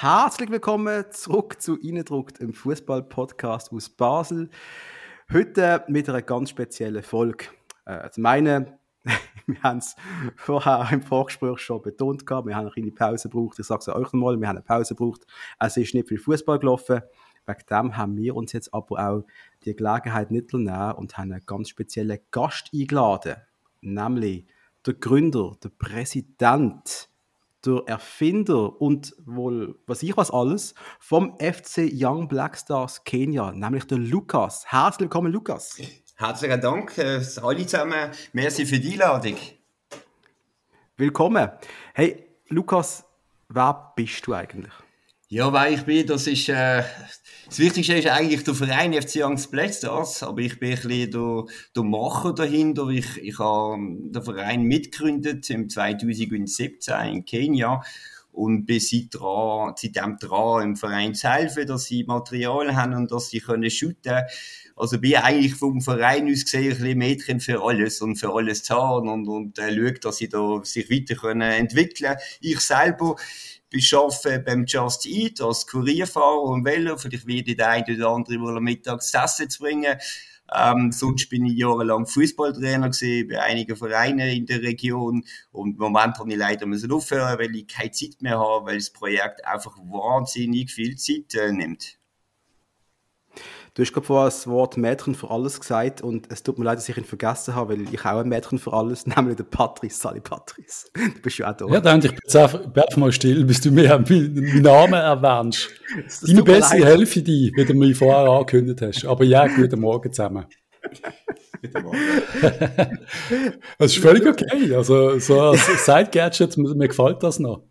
Herzlich willkommen zurück zu Innendruckt, im Fußball-Podcast aus Basel. Heute mit einer ganz speziellen Folge. Äh, zum einen, wir haben es vorher im Vorgespräch schon betont gehabt, wir haben eine kleine Pause gebraucht. Ich sage es euch nochmal, wir haben eine Pause gebraucht. Es ist nicht viel Fußball gelaufen. Wegen dem haben wir uns jetzt aber auch die Gelegenheit nicht nehmen und haben einen ganz speziellen Gast eingeladen. Nämlich der Gründer, der Präsident, der Erfinder und wohl, was ich was alles, vom FC Young Black Stars Kenia, nämlich der Lukas. Herzlich willkommen, Lukas. Herzlichen Dank, äh, alle zusammen. Merci für die Einladung. Willkommen. Hey, Lukas, wer bist du eigentlich? Ja, wer ich bin, das ist, äh, das Wichtigste ist eigentlich der Verein FC Angst Stars, aber ich bin ein bisschen der, der Macher dahinter. Ich, ich habe den Verein mitgegründet im 2017 in Kenia und bin seit dran, seitdem dran im Verein zu helfen, dass sie Material haben und dass sie können shooten. Also bin eigentlich vom Verein aus gesehen ein bisschen Mädchen für alles und für alles zu haben und, und äh, schaue, dass sie da sich weiter können entwickeln. Ich selber ich arbeite beim Just Eat als Kurierfahrer und Velo. Vielleicht werde ich der eine oder andere mal mittags das Essen zu bringen. Ähm, sonst bin ich jahrelang Fußballtrainer gewesen, bei einigen Vereinen in der Region. Und im Moment habe ich leider aufhören, weil ich keine Zeit mehr habe, weil das Projekt einfach wahnsinnig viel Zeit äh, nimmt. Du hast gerade vorher das Wort Mädchen für alles gesagt und es tut mir leid, dass ich ihn vergessen habe, weil ich auch ein Mädchen für alles, nämlich der Patrice, Sally Patrice. Du bist ja auch da. Ja, dann, ich bin einfach mal still, bis du mir meinen Namen erwähnst. Deine bessere Hälfte, die, wie du mir vorher angekündigt hast. Aber ja, guten Morgen zusammen. das ist völlig okay. Also, so als Side-Gadget, mir gefällt das noch.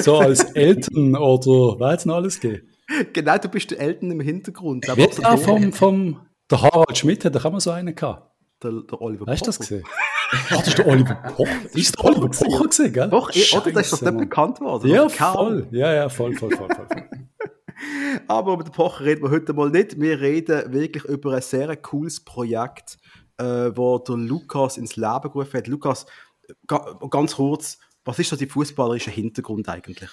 So als Eltern oder was es noch alles geht. Genau, du bist der Eltern im Hintergrund. Wie der vom, vom, der Harald Schmidt, hat auch immer so einen gehabt. Der, der Oliver Hast du das gesehen? ah, das ist der Oliver Pocher. Das ist der Oliver Pocher gesehen, gell? Doch, Scheiße. oder? Das ist doch nicht bekannt worden. Ja, voll. Ja, ja, voll, voll, voll, voll. Aber über den Pocher reden wir heute mal nicht. Wir reden wirklich über ein sehr cooles Projekt, äh, wo der Lukas ins Leben gerufen hat. Lukas, ganz kurz, was ist so die fußballerische Hintergrund eigentlich?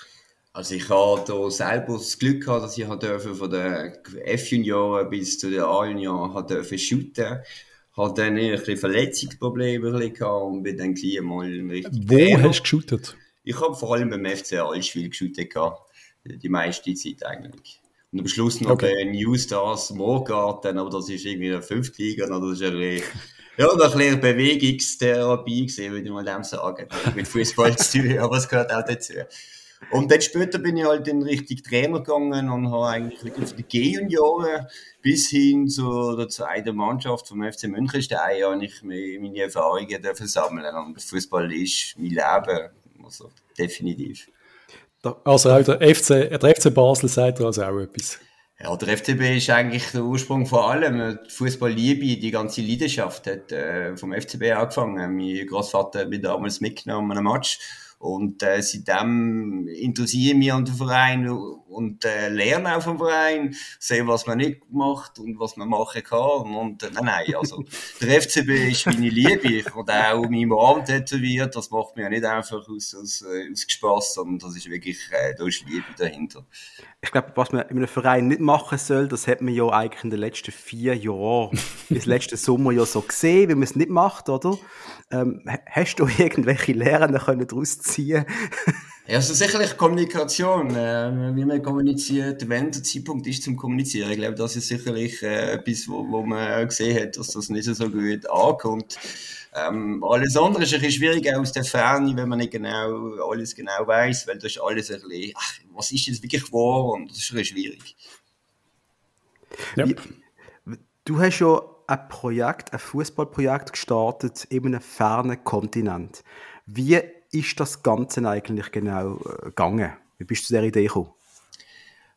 Also ich habe da selber das Glück gehabt, dass ich von den F-Junioren bis zu den A-Junioren dürfen shooten. Habe dann ein bisschen Verletzungsprobleme gehabt und bin dann gleich mal richtig Wo Trainer. hast du geshootet? Ich habe vor allem beim FC Allschwil geshootet gehabt. Die meiste Zeit eigentlich. Und am Schluss noch okay. bei New Stars Moorgarten, aber das ist irgendwie eine fünfte Liga, das ist ein bisschen, ja, ein bisschen Bewegungstherapie gewesen, würde ich mal dem sagen. Mit Fußball zu tun, aber es gehört auch dazu. Und dann später bin ich halt in Richtung Trainer gegangen und habe eigentlich von den G-Junioren bis hin zur der zweiten Mannschaft vom FC Münchenstein habe ich meine Erfahrungen sammeln. Und Fußball ist mein Leben. Also definitiv. Also auch der FC, der FC Basel sagt also auch etwas. Ja, der FCB ist eigentlich der Ursprung von allem. Die Fußballliebe, die ganze Leidenschaft hat äh, vom FCB angefangen. Mein Großvater hat mich damals mitgenommen an einem Match und äh, seitdem interessiere ich mich an den Verein und äh, lerne auch vom Verein, sehe, was man nicht macht und was man machen kann. Und äh, nein, nein, also der FCB ist meine Liebe. Ich werde auch meinem Arm tätowiert. Das macht mir ja nicht einfach aus, aus, äh, aus Spaß, sondern das ist wirklich, äh, da ist Liebe dahinter. Ich glaube, was man in einem Verein nicht machen soll, das hat man ja eigentlich in den letzten vier Jahren, bis letzten Sommer ja so gesehen, wie man es nicht macht, oder? Ähm, hast du irgendwelche Lehren können daraus ziehen? Ja, also sicherlich Kommunikation, äh, wie man kommuniziert, wenn der Zeitpunkt ist zum Kommunizieren. Ich glaube, das ist sicherlich äh, etwas, wo, wo man gesehen hat, dass das nicht so gut ankommt. Ähm, alles andere ist ein bisschen schwieriger aus der Ferne, wenn man nicht genau alles genau weiß, weil das ist alles ein bisschen, ach, was ist jetzt wirklich wahr und das ist ein bisschen schwierig. Yep. Du hast ja ein Projekt, ein Fußballprojekt gestartet in einem fernen Kontinent. Wie ist das Ganze eigentlich genau äh, gegangen? Wie bist du zu dieser Idee gekommen?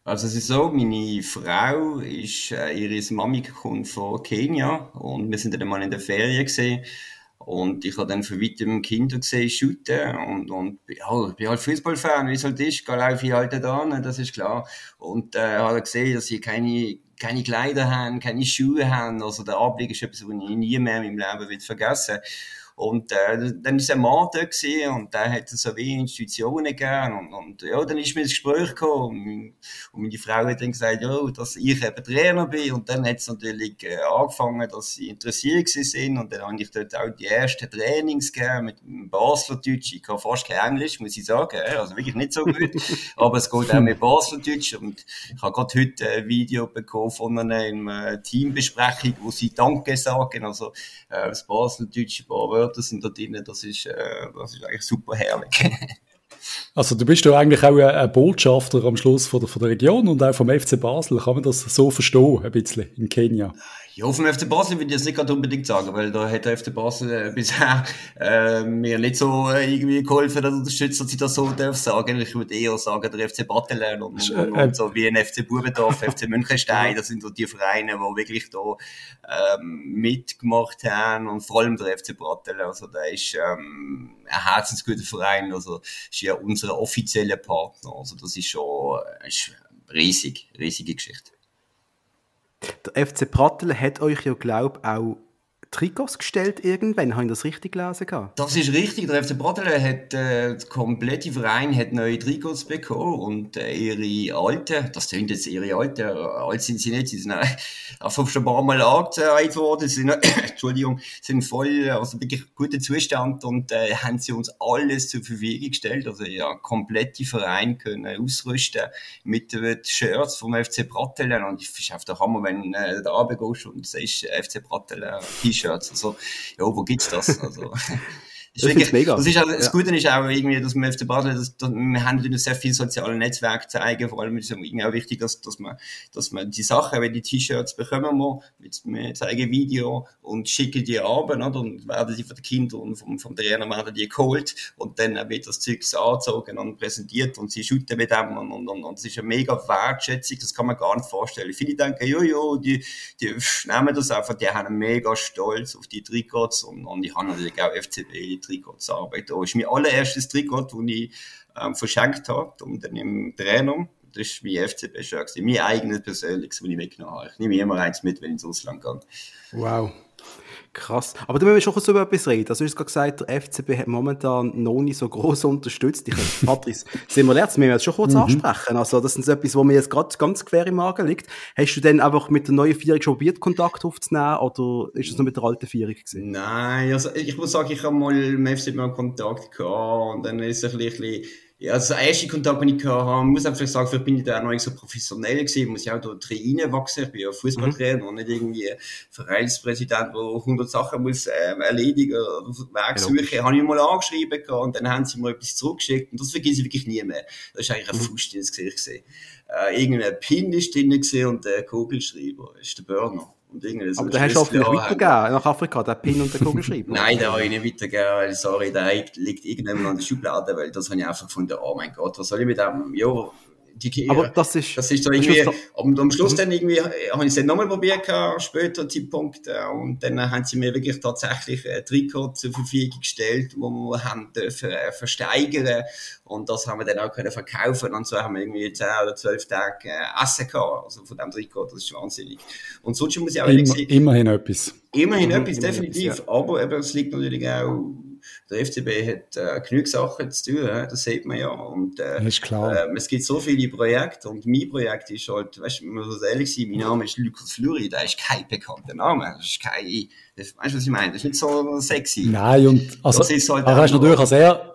Also es ist so, meine Frau ist, äh, ihre Mami kommt von Kenia und wir sind dann mal in der Ferien gesehen und ich habe dann von weitem Kinder gesehen, shooten und, und ja, ich bin halt Fußballfan, wie es halt ist, da laufe ich halt da das ist klar. Und äh, habe gesehen, dass sie keine keine Kleider haben, keine Schuhe haben. Also der Anblick ist etwas, was ich nie mehr in meinem Leben will vergessen Und äh, dann ist ein Mann da gewesen, und der hat so wie Institutionen gegeben. Und, und ja, dann ist mir das Gespräch gekommen. Und, meine Frau hat dann gesagt, ja, dass ich eben Trainer bin. Und dann hat es natürlich äh, angefangen, dass sie interessiert sind. Und dann habe ich dort auch die ersten Trainings gegeben mit dem Baslerdeutsch. Ich kann fast kein Englisch, muss ich sagen. Also wirklich nicht so gut. Aber es geht auch mit Baslerdeutsch. Und ich habe gerade heute ein Video bekommen von einer Teambesprechung, wo sie Danke sagen. Also äh, das Baslerdeutsch, ein paar Wörter sind da drin. Das ist, äh, das ist eigentlich super herrlich. Also du bist ja eigentlich auch ein Botschafter am Schluss von der, von der Region und auch vom FC Basel. Kann man das so verstehen, ein bisschen, in Kenia? Ja, auf dem FC Basel würde ich das nicht gerade unbedingt sagen, weil da hat der FC Basel äh, bisher äh, mir nicht so äh, irgendwie geholfen oder unterstützt, dass ich das so darf sagen. Ich würde eher sagen, der FC Battelen und, und, und, und so wie ein FC Bubendorf, FC Münchenstein, das sind so die Vereine, die wirklich da ähm, mitgemacht haben und vor allem der FC Battelen, also der ist ähm, ein herzensguter Verein, also ist ja unser offizieller Partner, also das ist schon äh, ist riesig, riesige Geschichte. Der FC Pratteln hat euch ja, glaube ich, auch Trikots gestellt irgendwann. Habe ich das richtig gelesen? Das ist richtig. Der FC Pratteln hat, äh, der komplette Verein hat neue Trikots bekommen und äh, ihre alten, das sind jetzt ihre alten, äh, alt sind sie nicht, sie sind äh, schon ein paar Mal angezeigt worden, sie sind, äh, Entschuldigung, sind voll, also wirklich guter Zustand und äh, haben sie uns alles zur Verfügung gestellt. Also ja, komplette Verein können ausrüsten mit den Shirts vom FC Pratteln und ich finde einfach der Hammer, wenn äh, da runtergehst und siehst FC Pratteln T-Shirt T-Shirts. Also, ja, wo gibt's das? Also, das, ist wirklich, mega. Das, ist auch, das Gute ist auch irgendwie, dass wir FC Basel, dass, dass, wir haben natürlich sehr viel soziale Netzwerke zeigen, vor allem ist es irgendwie auch wichtig, dass, dass man, dass man die Sachen, wie die T-Shirts bekommen wir, wir zeigen Video und schicken die ab, oder? Und werden die von den Kindern und vom, vom Trainer werden die geholt und dann wird das Zeug angezogen und präsentiert und sie shooten mit dem und, und, und, und das ist eine mega Wertschätzung, das kann man gar nicht vorstellen. Viele denken, jo, jo, die, die nehmen das einfach, die haben mega Stolz auf die Trikots und, und ich habe natürlich auch FCB Trikots arbeiten. Das ist mein allererstes Trikot, das ich ähm, verschenkt habe dann im Trainer. Das ist mein FCB-Shirt, mein eigenes persönliches, das ich mitgenommen habe. Ich nehme immer eins mit, wenn ich ins Ausland gehe. Wow. Krass. Aber da müssen wir schon so über etwas reden. Also, du hast gerade gesagt, der FCB hat momentan noch nicht so groß unterstützt. Ich, Patrice, sind wir jetzt, müssen wir jetzt schon kurz mhm. ansprechen. Also, das ist etwas, wo mir jetzt gerade ganz quer im Magen liegt. Hast du denn einfach mit der neuen Vierung schon probiert, Kontakt aufzunehmen, oder ist das nur mit der alten Vierung gewesen? Nein, also, ich muss sagen, ich habe mal im FCB mal Kontakt gehabt, und dann ist es ein bisschen, ja, also der erste Kontakt, den ich hatte, muss einfach sagen, vielleicht bin ich da auch noch nicht so professionell gewesen, muss ich auch da reinwachsen. Ich bin ja Fußballtrainer mhm. und nicht irgendwie Vereinspräsident, der 100 Sachen muss ähm, erledigen oder Werksuche. Ja, habe ich mal angeschrieben und dann haben sie mir etwas zurückgeschickt und das vergesse ich wirklich nie mehr. Das ist eigentlich ein mhm. Fuß ins Gesicht gesehen. Äh, irgendein Pin ist drin und der Kugelschreiber ist der Burner. Aber der hast du vielleicht weitergegeben nach Afrika, der Pin und der Kugelschreiber? Nein, der habe ich nicht weitergegeben, weil, sorry, der liegt irgendwann an der Schublade, weil das habe ich einfach gefunden, oh mein Gott, was soll ich mit dem, ja, die, aber das ist, das ist so irgendwie, das und am Schluss dann irgendwie, habe ich es dann nochmal probiert, später Zeitpunkt, äh, und dann haben sie mir wirklich tatsächlich ein Trikot zur Verfügung gestellt, wo wir haben dürfen äh, versteigern, und das haben wir dann auch können verkaufen, und so haben wir irgendwie 10 oder 12 Tage äh, Essen gehabt, also von dem Trikot, das ist wahnsinnig. Und sonst muss ich auch Immer, sagen, immerhin etwas. Immerhin mhm, etwas, definitiv, etwas, ja. aber eben, es liegt natürlich auch der FCB hat äh, genug Sachen zu tun, das sieht man ja. Und, äh, ist klar. Äh, es gibt so viele Projekte und mein Projekt ist halt, weißt du, man muss ehrlich sein, mein Name ist Lukas Fluri, der ist kein bekannter Name, das ist kein, weißt du, was ich meine? Das ist nicht so sexy. Nein, und also, das ist halt aber hast natürlich als er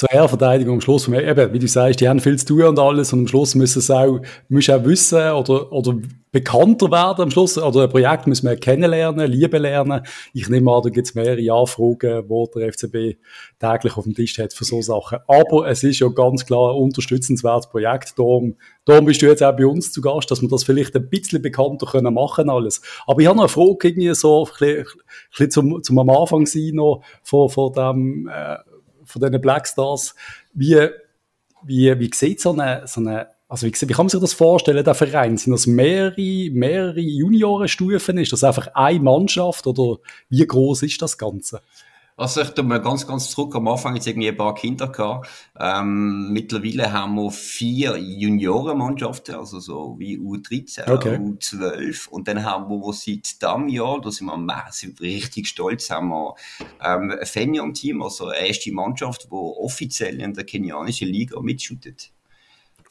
zur Ehrverteidigung am Schluss, eben, wie du sagst, die haben viel zu tun und alles und am Schluss müssen sie auch, müssen auch wissen oder, oder bekannter werden am Schluss, oder ein Projekt müssen wir kennenlernen, lieben lernen. Ich nehme an, da gibt es mehrere Anfragen, wo der FCB täglich auf dem Tisch hat für so Sachen. Aber es ist ja ganz klar ein unterstützenswertes Projekt, darum, darum bist du jetzt auch bei uns zu Gast, dass wir das vielleicht ein bisschen bekannter können machen alles. Aber ich habe noch eine Frage, irgendwie so, ein bisschen, ein bisschen zum, zum am Anfang sein noch, von, von dem, äh, von diesen Blackstars. Wie, wie, wie sieht so eine, so eine also wie, wie kann man sich das vorstellen, der Verein? Sind das mehrere, mehrere Juniorenstufen? Ist das einfach eine Mannschaft oder wie groß ist das Ganze? Also ich tue mal ganz, ganz zurück am Anfang jetzt irgendwie ein paar Kinder gehabt. Ähm, mittlerweile haben wir vier Juniorenmannschaften, also so wie U13, okay. U12 und dann haben wir seit diesem Jahr, da sind wir massiv richtig stolz, haben wir ähm, ein Fenion-Team, also eine erste Mannschaft, die offiziell in der kenianischen Liga mitschüttet.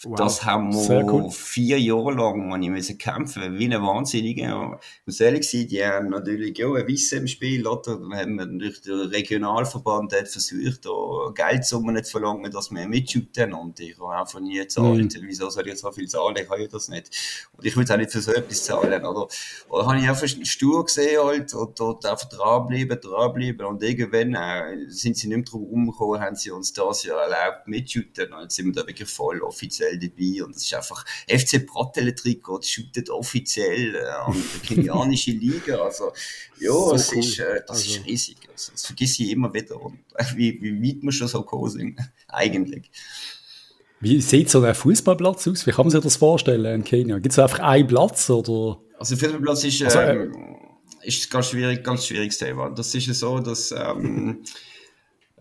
Wow. Das haben wir cool. vier Jahre lang man müssen kämpfen, wie ein Wahnsinniger. Ich muss ehrlich sein, die haben natürlich ja ein Wissen im Spiel, oder? Da haben wir durch den Regionalverband hat versucht, da Geldsummen zu verlangen, dass wir mitschütten. Und ich habe einfach nie gezahlt. Mhm. Wieso soll ich so viel zahlen? Ich habe ja das nicht. Und ich würde auch nicht für so etwas zahlen, oder? Oder habe ich einfach stur gesehen, halt, und dort einfach dranbleiben, dranbleiben. Und irgendwann äh, sind sie nicht mehr drum umgekommen, haben sie uns das ja erlaubt mitschütten. Und jetzt sind wir da wirklich voll offiziell offiziell dabei und das ist einfach FC Pratele Trikot shootet offiziell äh, an der kenianische Liga. Also ja, so es cool. ist, äh, das also. ist riesig. Also, das vergesse ich immer wieder und äh, wie, wie weit wir schon so gekommen sind, eigentlich. Wie sieht so ein Fußballplatz aus? Wie kann man sich das vorstellen in Kenia? Gibt es einfach einen Platz oder? Also Fußballplatz ist, also, äh, ähm, ist ganz schwierig, ganz schwieriges Thema. Das ist ja so, dass ähm,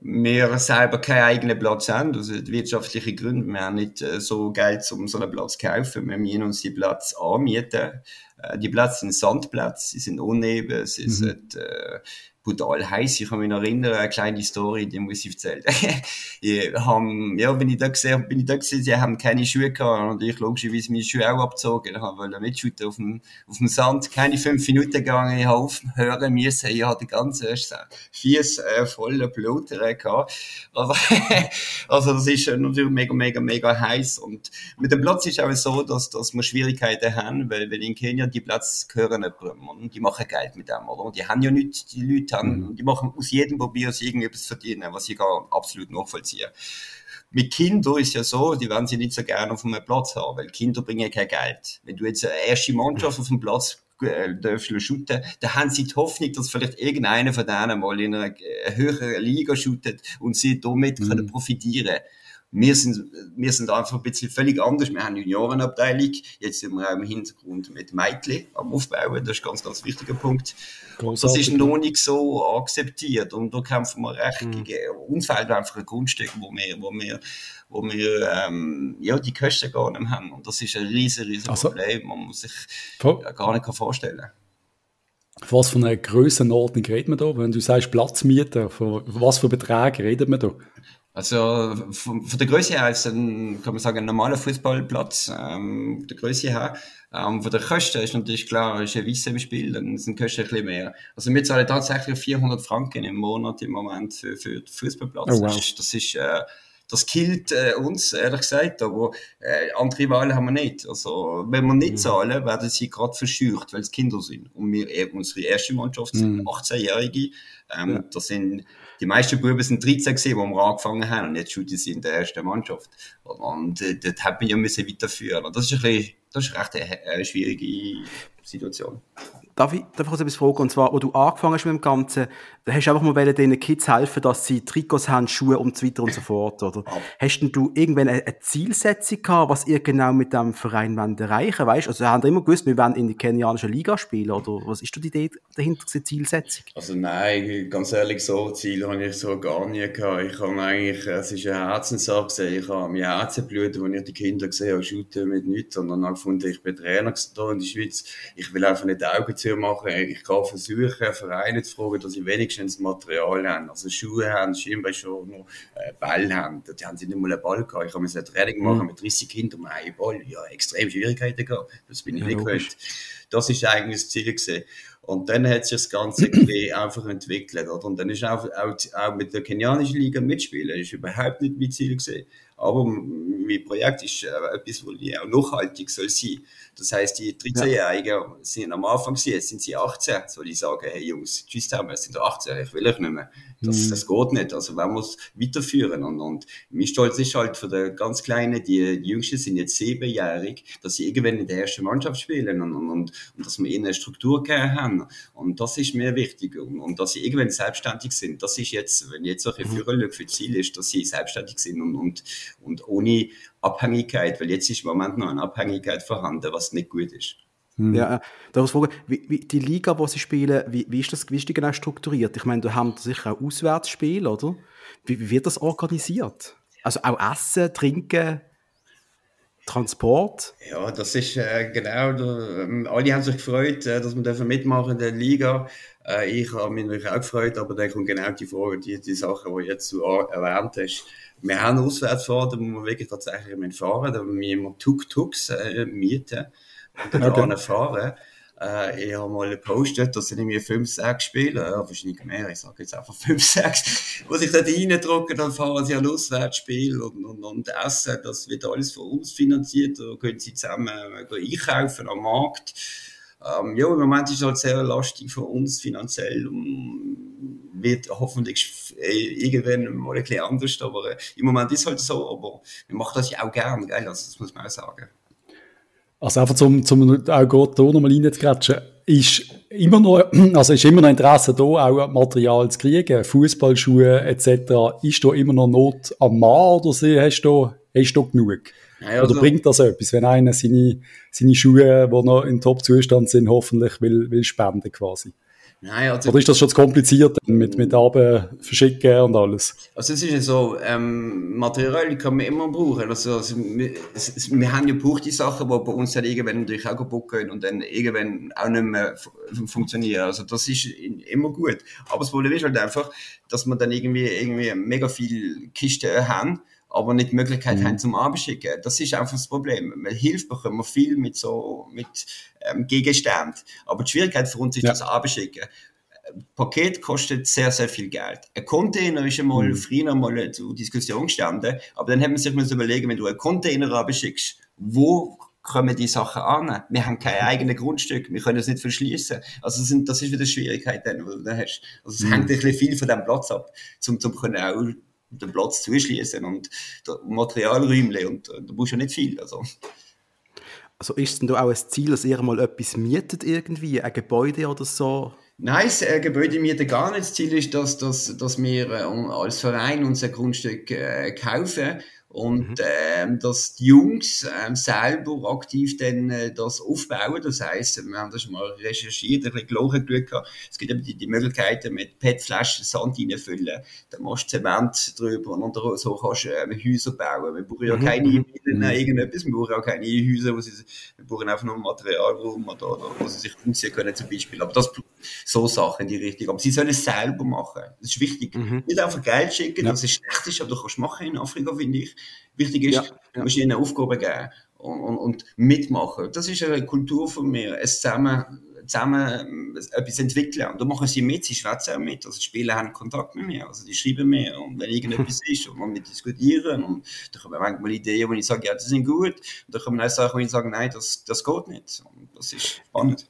wir selber keinen eigenen Platz haben, also wirtschaftliche Gründe. Wir haben nicht äh, so Geld, um so einen Platz zu kaufen. Wir müssen uns die Platz anmieten. Äh, die Plätze sind Sandplätze, sie sind uneben, sie mhm. sind äh, brutal heiß. Ich kann mich noch erinnern, eine kleine Story, die muss ich erzählen. ich haben, ja, bin ich da gesehen, bin ich da gesehen, sie haben keine Schuhe gehabt und ich logischerweise meine Schuhe auch abgezogen. Ich wollte mitschütten auf dem, auf dem Sand. Keine fünf Minuten gegangen, ich habe aufhören müssen. Ich hatte ganz erst Fies äh, voller Blut gehabt. Also, also das ist natürlich mega, mega, mega heiß und mit dem Platz ist auch so, dass, dass wir Schwierigkeiten haben, weil, weil in Kenia die Plätze gehören jemandem und die machen Geld mit dem, oder? Und die haben ja nicht, die Leute haben. Mhm. Die machen aus jedem probieren sie irgendetwas verdienen, was ich gar absolut nachvollziehe. Mit Kindern ist ja so, die werden sie nicht so gerne auf einem Platz haben, weil Kinder bringen kein Geld. Wenn du jetzt eine erste Mannschaft auf dem Platz äh, dürfen shooten, dann haben sie die Hoffnung, dass vielleicht irgendeiner von denen mal in einer höheren Liga shootet und sie damit mhm. können profitieren wir sind, wir sind einfach ein bisschen völlig anders. Wir haben eine Juniorenabteilung. Jetzt sind wir auch im Hintergrund mit Meitli am Aufbauen. Das ist ein ganz, ganz wichtiger Punkt. Großartig. Das ist noch nicht so akzeptiert. Und da kämpfen wir recht mhm. gegen, uns fehlt einfach ein Grundstück, wo wir, wo wir, wo wir, ähm, ja, die Kosten gar nicht haben. Und das ist ein riesen, riesen also, Problem, man muss sich ja, gar nicht vorstellen was von einer Grössenordnung reden wir da? Wenn du sagst Platzmiete, von was für Beträge reden wir da? Also von, von der Größe her ist ein, kann man sagen, ein normaler Fußballplatz. Ähm, der Größe her. Ähm, von der Kosten ist natürlich klar, ist ein Wissen im Spiel, dann sind die Kosten ein bisschen mehr. Also wir zahlen tatsächlich 400 Franken im Monat im Moment für, für den Fußballplatz. Oh, wow. Das ist, das ist äh, das killt äh, uns, ehrlich gesagt, aber äh, andere Wahlen haben wir nicht. Also, wenn wir nicht mhm. zahlen, werden sie gerade verscheucht, weil es Kinder sind. Und wir, eben unsere erste Mannschaft sind mhm. 18-Jährige. Ähm, ja. Das sind die meisten Buben sind 13 gewesen, wo wir angefangen haben und jetzt shooten sie in der ersten Mannschaft. Und äh, das hat man ja müssen weiterführen. Und das ist ein bisschen, das ist recht eine schwierige Situation. Darf ich, darf ich kurz etwas fragen? Und zwar, wo du angefangen hast mit dem Ganzen, da hast du einfach mal den Kids helfen, dass sie Trikots haben, Schuhe und so weiter und so fort, oder? Hast denn du irgendwann eine, eine, Zielsetzung gehabt, was ihr genau mit dem Verein wollt erreichen weißt? Also, haben immer gewusst, wir wollen in die kenianische Liga spielen, oder was ist die Idee dahinter, die Zielsetzung? Also, nein, ganz ehrlich, so Ziel habe ich so gar nie gehabt. Ich habe eigentlich, es ist eine Herzenssache Ich habe mein Herzen bluten, als ich die Kinder gesehen habe, shooten mit nichts, sondern habe gefunden, ich bin Trainer in der Schweiz. Ich will einfach nicht Augen zu machen. Ich kann versuchen, Vereine zu fragen, dass sie wenigstens Material haben. Also Schuhe haben, Schirmbeinschoner, äh, Ball haben. Die haben sie nicht mal einen Ball gehabt. Ich habe mir ein Training machen mhm. mit 30 Kindern, um einen Ball. Ja, extrem Schwierigkeiten gehabt. Das bin ich ja, nicht gewöhnt. Das ist eigentlich das Ziel gewesen. Und dann hat sich das Ganze einfach entwickelt. Oder? Und dann ist auch, auch, auch mit der kenianischen Liga mitspielen, das ist überhaupt nicht mein Ziel gewesen. Aber mein Projekt ist äh, etwas, wo auch nachhaltig soll sein. Das heißt, die 13-Jährigen ja. sind am Anfang, jetzt sind sie 18, soll ich sagen, hey Jungs, tschüss zusammen, wir sind 18, ich will euch nicht mehr. Das, mhm. das geht nicht. Also man muss weiterführen. Und, und mein Stolz ist halt für die ganz Kleinen, die, die Jüngsten sind jetzt siebenjährig, dass sie irgendwann in der ersten Mannschaft spielen und, und, und, und dass wir ihnen eine Struktur gegeben haben. Und das ist mir wichtig. Und, und dass sie irgendwann selbstständig sind. Das ist jetzt, wenn jetzt solche mhm. Führer für Ziel ist, dass sie selbstständig sind und, und, und ohne Abhängigkeit, weil jetzt ist im Moment noch eine Abhängigkeit vorhanden, was nicht gut ist. Hm. Ja, da muss fragen, wie, wie, die Liga, die sie spielen, wie, wie, ist das, wie ist die genau strukturiert? Ich meine, da haben sicher auch Auswärtsspiele, oder? Wie, wie wird das organisiert? Also auch Essen, Trinken, Transport? Ja, das ist äh, genau, da, ähm, alle haben sich gefreut, äh, dass wir mitmachen in der Liga. Äh, ich habe mich natürlich auch gefreut, aber dann kommt genau die Frage, die, die Sachen, die jetzt du erwähnt hast. Wir haben Auswärtsfahrt, da muss man wirklich tatsächlich fahren, da müssen wir immer Tuk-Tuks äh, mieten und dann okay. fahren. Äh, ich habe mal gepostet, dass sind irgendwie fünf, sechs Spiele, ja, wahrscheinlich mehr, ich sage jetzt einfach fünf, sechs, wo sich dort reindrucken, dann fahren sie ein Auswärtsspiel und, und, und essen, das wird alles von uns finanziert, da können sie zusammen äh, einkaufen am Markt. Ähm, ja, im Moment ist es halt sehr lastig für uns finanziell und wird hoffentlich äh, irgendwann mal ein bisschen anders, aber äh, im Moment ist es halt so, aber wir machen das ja auch gern? Also, das muss man auch sagen. Also einfach zum, zum auch gerade hier nochmal reinzugrätschen, ist immer noch, also ist immer noch Interesse da, auch Material zu kriegen, Fußballschuhe etc. Ist da immer noch Not am Mann oder hast du, hast du genug? Ja, also, Oder bringt das etwas, wenn einer seine, seine Schuhe, die noch in Top-Zustand sind, hoffentlich will, will spenden quasi? Nein, also, Oder ist das schon zu kompliziert mit, mit Abend verschicken und alles? Also es ist ja so, ähm, Material kann man immer brauchen. Also, also wir, es, wir, haben ja gebraucht die Sachen, die bei uns dann irgendwann natürlich auch kaputt gehen und dann irgendwann auch nicht mehr funktionieren. Also das ist immer gut. Aber das Problem ist halt einfach, dass wir dann irgendwie, irgendwie mega viele Kisten haben aber nicht die Möglichkeit mhm. haben zum Abschicken. Das ist einfach das Problem. Man hilft bekommen wir viel mit so, mit, ähm, Gegenständen. Aber die Schwierigkeit für uns ist ja. das Abschicken. Ein Paket kostet sehr, sehr viel Geld. Ein Container ist einmal mhm. früher mal zur Diskussion gestanden, aber dann hat man sich mal überlegen, wenn du einen Container abschickst, wo kommen die Sachen an. Wir haben kein eigenes Grundstück, wir können es nicht verschließen. Also das, sind, das ist wieder die Schwierigkeit, die du da hast. Also es mhm. hängt ein bisschen viel von diesem Platz ab, um, um können auch den Platz zuschließen und Materialräumchen und äh, da brauchst du ja nicht viel. Also. Also ist es denn da auch ein Ziel, dass ihr mal etwas mietet irgendwie, ein Gebäude oder so? Nein, das äh, Gebäude mieten gar nicht. Das Ziel ist, dass, dass, dass wir äh, als Verein unser Grundstück äh, kaufen und mhm. ähm, dass die Jungs ähm, selber aktiv dann äh, das aufbauen. Das heißt, wir haben das schon mal recherchiert, ein bisschen geschaut. Es gibt eben die, die Möglichkeiten mit PET-Flaschen Sand reinfüllen, dann machst du Zement drüber und so kannst du ähm, Häuser bauen. Wir brauchen ja mhm. keine mhm. Villen, mhm. irgendetwas, wir brauchen auch keine Häuser, wo sie, wir brauchen einfach nur Materialraum oder, oder wo sie sich umziehen können zum Beispiel. Aber das so Sachen in die Richtung. Aber sie sollen es selber machen. Das ist wichtig. Mhm. Nicht einfach Geld schicken, ja. das ist schlecht, aber du kannst machen in Afrika, finde ich. Wichtig ist, ja, ja. du musst ihnen Aufgaben geben und, und, und, mitmachen. Das ist eine Kultur von mir, es zusammen, zusammen etwas entwickeln. Und da machen sie mit, sie schwätzen auch mit. Also die Spieler haben Kontakt mit mir, also die schreiben mir und wenn irgendetwas ist und wir diskutieren und da kommen manchmal Ideen, wo ich sage, ja, das sind gut. Und da kommen auch Sachen, wo ich sage, nein, das, das geht nicht. Und das ist spannend.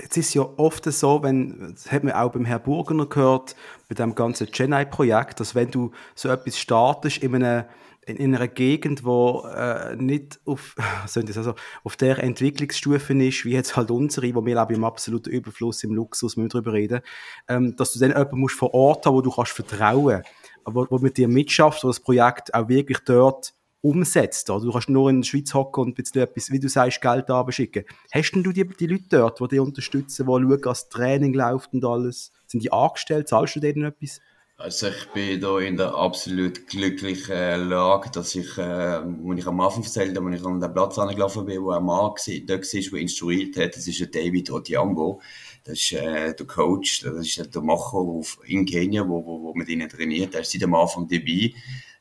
Jetzt ist ja oft so, wenn, das hat man auch beim Herrn Burgener gehört, bei dem ganzen Chennai-Projekt, dass wenn du so etwas startest in einer in einer Gegend, wo äh, nicht auf, also, auf der Entwicklungsstufe ist, wie jetzt halt unsere, wo wir leben im absoluten Überfluss, im Luxus, müssen wir darüber reden, ähm, dass du dann jemanden musst vor Ort haben, wo du kannst vertrauen, wo, wo mit dir mitschafft, wo das Projekt auch wirklich dort umsetzt. Oder? Du kannst nur in der Schweiz hocken und ein bisschen etwas, wie du sagst, Geld abschicken. Hast denn du die, die Leute dort, die dich unterstützen, die schauen, das Training läuft und alles? Sind die angestellt? Zahlst du denen etwas? Also ich bin da in der absolut glücklichen Lage, dass ich, äh, ich am Anfang erzählt habe, als ich an den Platz angelaufen bin, wo ein Mann war, dort war, der instruiert hat, das ist der David Otiambo. Das ist äh, der Coach, das ist der Macher in Kenia, wo, wo, wo mit ihnen trainiert. Er ist seit am Anfang dabei.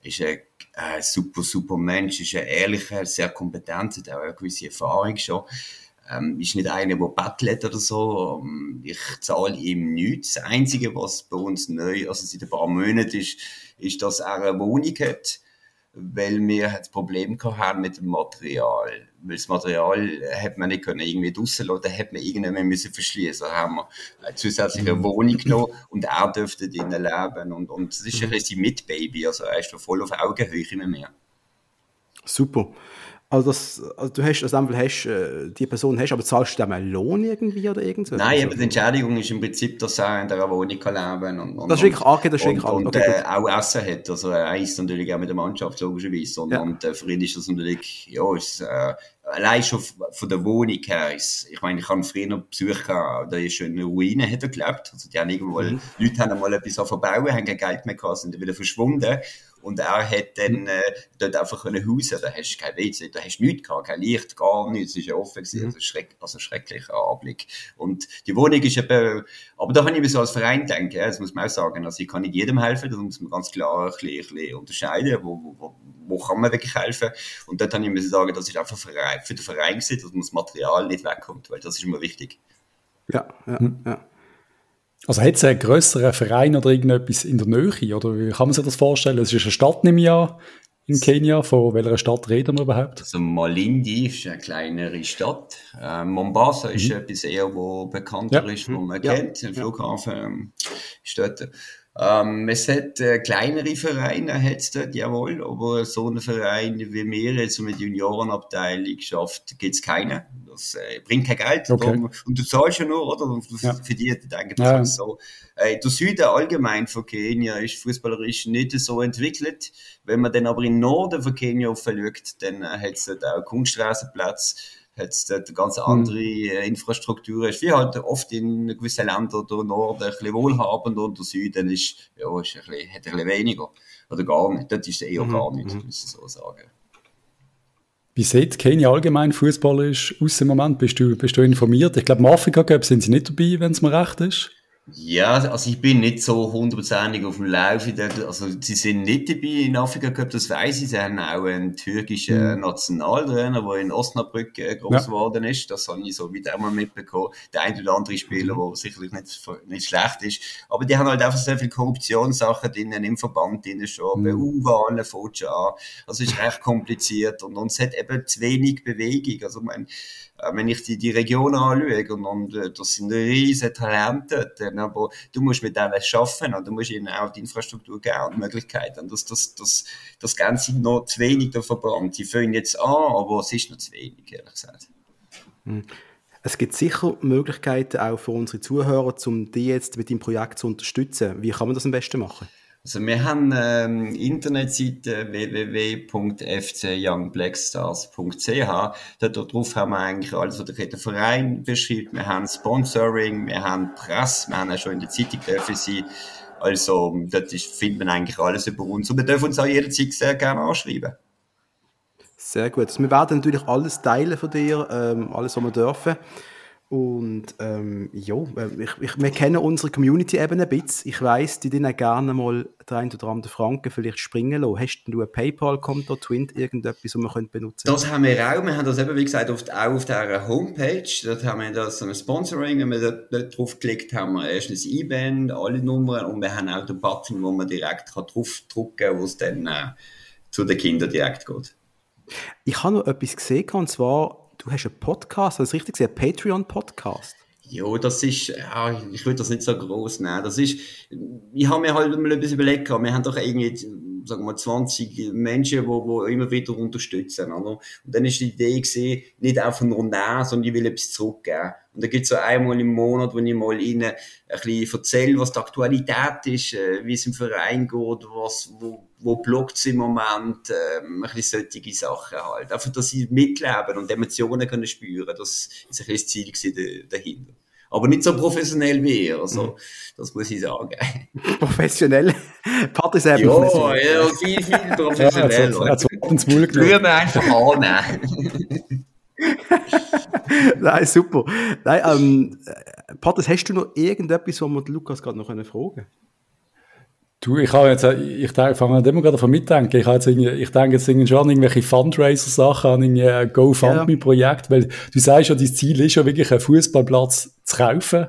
Ist ein äh, super, super Mensch, ist ein ehrlicher, sehr kompetent, hat auch eine gewisse Erfahrung schon ähm, ist nicht einer, der bettelt oder so. Ähm, ich zahle ihm nichts. Das Einzige, was bei uns neu, also seit ein paar Monaten ist, ist, dass er eine Wohnung hat, weil wir das Problem haben mit dem Material. Weil das Material hat man nicht können irgendwie draussen lassen, da hat man irgendwann müssen verschließen. Da haben wir eine zusätzliche mhm. Wohnung genommen und er dürfte drinnen leben. Und, und das ist ein bisschen Mitbaby, also er ist voll auf Augenhöhe mit mir. Super. Also, das, also du hast, also hast, äh, die Person hast, aber zahlst du dem einen Lohn irgendwie oder irgendwas? Nein, aber die Entschädigung ist im Prinzip, dass er in dieser Wohnung kann leben und, und Das ist wirklich okay, das ist wirklich Und, okay, äh, auch Essen hat, also er isst natürlich auch mit der Mannschaft logischerweise und, ja. und äh, für ihn ist das natürlich, ja, ist, äh, allein schon von der Wohnung her ist, ich meine, ich habe früher noch Besuch gehabt, da ist eine Ruine, hat er gelebt. Also, die haben irgendwo, mhm. Leute haben mal etwas verbauen, haben kein Geld mehr gehabt, sind wieder verschwunden. Und er hat dann mhm. äh, dort einfach können hausen. Da hast du kein WC, da hast du nichts gehabt, kein Licht, gar nichts. Es ist ja offen gewesen. Mhm. Also, schreck, also schrecklicher Anblick. Und die Wohnung ist eben, aber da kann ich mir so als Verein denken, das muss man auch sagen. Also, ich kann nicht jedem helfen, da muss man ganz klar ein bisschen, ein bisschen unterscheiden, wo, wo, wo, wo kann man wirklich helfen. Und dort habe ich mir sagen, das ist einfach für den Verein gewesen, dass das Material nicht wegkommt, weil das ist immer wichtig. Ja, ja, mhm. ja. Also hat es einen grösseren Verein oder irgendetwas in der Nähe? Oder wie kann man sich das vorstellen? Es ist eine Stadt im Jahr in Kenia. Von welcher Stadt reden wir überhaupt? Also Malindi ist eine kleinere Stadt. Äh, Mombasa mhm. ist etwas eher, wo bekannter ja. ist, wo man ja. kennt. Der Flughafen ähm, ist dort. Ähm, es hat äh, kleinere Vereine, hat's dort, jawohl, aber so einen Verein wie wir jetzt mit Juniorenabteilung schafft, gibt's keinen. Das äh, bringt kein Geld. Okay. Darum, und du zahlst ja nur, oder? Und ja. verdienst eigentlich ja. so. Äh, der Süden allgemein von Kenia ist fußballerisch nicht so entwickelt. Wenn man dann aber den Norden von Kenia schaut, dann äh, hat's dort auch Kunststraßenplatz hat es dort ganz andere mhm. Infrastruktur. Ist wie halt oft in gewissen Ländern der Norden ein bisschen wohlhabend und der Süden ist, ja, ist ein bisschen, hat ein bisschen weniger. Oder gar nicht. Dort ist es eher mhm. gar nicht, mhm. muss ich so sagen. Wie sieht Kenia allgemein fußballerisch aus im Moment? Bist du, bist du informiert? Ich glaube, im Afrika Cup sind sie nicht dabei, wenn es mir recht ist. Ja, also ich bin nicht so hundertprozentig auf dem Lauf. Also sie sind nicht dabei in Afrika Cup, das weiß ich. Sie haben auch einen türkischen mhm. Nationaltrainer, der in Osnabrück äh, groß ja. geworden ist. Das habe ich so wieder einmal mitbekommen. Der ein oder andere Spieler, mhm. der sicherlich nicht, nicht schlecht ist. Aber die haben halt einfach sehr viel Korruptionssachen drinnen im Verband drinnen schon. Mhm. BU-Wahlen fängt schon an. Also es ist recht kompliziert und, und es hat eben zu wenig Bewegung. Also mein, wenn ich die, die Region anschaue und, und äh, das sind riesige Talente, dann, aber du musst mit denen schaffen und du musst ihnen auch die Infrastruktur geben und Möglichkeiten. Das, das, das, das Ganze noch zu wenig da verbrannt. Sie fangen jetzt an, aber es ist noch zu wenig, ehrlich gesagt. Hm. Es gibt sicher Möglichkeiten auch für unsere Zuhörer, um die jetzt mit dem Projekt zu unterstützen. Wie kann man das am besten machen? Also wir haben ähm, Internetseite www.fcyoungblackstars.ch. Darauf haben wir eigentlich alles, was der Verein beschreibt. Wir haben Sponsoring, wir haben Presse, wir haben auch schon in der Zeitung dürfen sein. Also dort findet man eigentlich alles über uns. Und wir dürfen uns auch jederzeit sehr gerne anschreiben. Sehr gut. Also wir werden natürlich alles teilen von dir, ähm, alles, was wir dürfen. Und ähm, ja, äh, ich, ich, wir kennen unsere Community eben ein bisschen. Ich weiss, die denen gerne mal der ein oder andere Franken vielleicht springen lassen. Hast du ein PayPal-Konto, Twint, irgendetwas, das wir können benutzen Das haben wir auch. Wir haben das eben, wie gesagt, oft auch auf der Homepage. Dort haben wir das ein Sponsoring. Wenn wir dort, dort draufklickt, haben wir erstens E-Band, alle Nummern und wir haben auch den Button, wo man direkt draufdrücken kann, wo es dann äh, zu den Kindern direkt geht. Ich habe noch etwas gesehen, und zwar du hast einen Podcast, das richtig gesehen, einen Patreon-Podcast. Ja, das ist, ja, ich würde das nicht so groß nehmen. Das ist, ich habe mir halt mal etwas überlegt, wir haben doch irgendwie, sagen wir mal, 20 Menschen, die, die immer wieder unterstützen, oder? Und dann ist die Idee gesehen, nicht einfach nur nehmen, sondern ich will etwas zurückgeben. Und da gibt es so einmal im Monat, wo ich mal ihnen ein bisschen erzähle, was die Aktualität ist, äh, wie es im Verein geht, was, wo, wo blockt im Moment, ähm, ein bisschen solche Sachen halt. Einfach, dass sie mitleben und Emotionen können spüren. Das ist ein bisschen das Ziel dahinter. Aber nicht so professionell wie ihr, also, mhm. das muss ich sagen. professionell? Patrick sehr ja, professionell. Ja, viel, viel professionell. ja, jetzt uns Rühren wir einfach annehmen. Nein, super. Nein, ähm, Patrick, hast du noch irgendetwas, was wir Lukas gerade noch fragen können? Du, ich habe jetzt, ich fange immer gerade davon mitdenken. Ich, habe jetzt ich denke jetzt irgendwie schon an irgendwelche Fundraiser-Sachen, an ein GoFundMe-Projekt, weil du sagst ja, dein Ziel ist ja wirklich, einen Fußballplatz zu kaufen.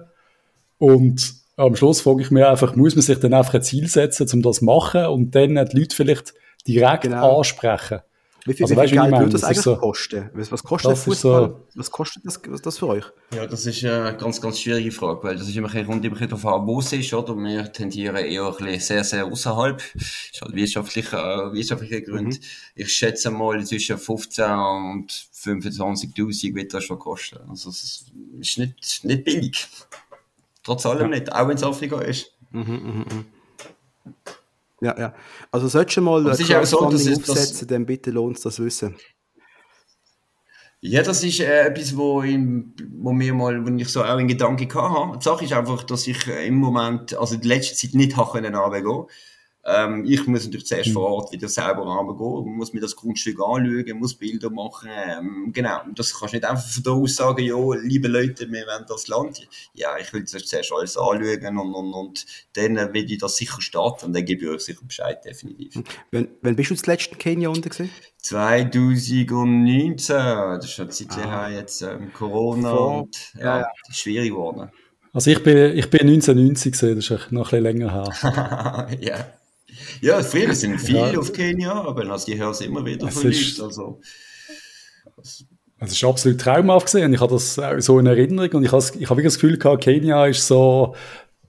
Und am Schluss frage ich mir einfach, muss man sich dann einfach ein Ziel setzen, um das zu machen und dann die Leute vielleicht direkt genau. ansprechen? Wie viel, also, wie viel Geld würde das eigentlich so, kosten? Was kostet das Fußball? So, was kostet das, das für euch? Ja, das ist eine ganz, ganz schwierige Frage, weil das ist immer ein rund immer darauf an, wo es ist, oder? Wir tendieren eher ein bisschen sehr, sehr außerhalb. Das ist halt wirtschaftlicher, äh, wirtschaftlicher Grund. Mhm. Ich schätze mal zwischen 15 und 25.000 wird das schon kosten. Also, es ist nicht, nicht billig. Trotz allem ja. nicht, auch wenn es Afrika ist. Mhm, mhm, mhm. Ja, ja. Also solltest du mal Crowdfunding so, aufsetzen, dann bitte lohnt es das Wissen. Ja, das ist äh, etwas, wo, in, wo mir mal, wo ich so auch in Gedanken hatte. Die Sache ist einfach, dass ich im Moment, also in letzter Zeit nicht habe können runtergehen ähm, ich muss natürlich zuerst mhm. vor Ort wieder selber runtergehen, muss mir das Grundstück anschauen, muss Bilder machen, ähm, genau. Das kannst du nicht einfach von da aus sagen, ja, liebe Leute, wir wollen das Land. Ja, ich will zuerst alles anschauen und, und, und dann will ich das sicher starten und dann gebe ich euch sicher Bescheid, definitiv. Wann, wann bist du das letzte Kenia unten gewesen? 2019, das ist schon Zeit ah. jetzt ähm, Corona Vor und ja, ja, ja. schwierig geworden. Also ich bin, ich bin 1990 gesehen, das ist noch ein bisschen länger her. ja. Ja, viele sind viel ja. auf Kenia, aber also ich höre es immer wieder von Leuten. Also, es ist absolut traumhaft gesehen. Ich habe das so in Erinnerung und ich habe, ich habe wirklich das Gefühl gehabt, Kenia ist so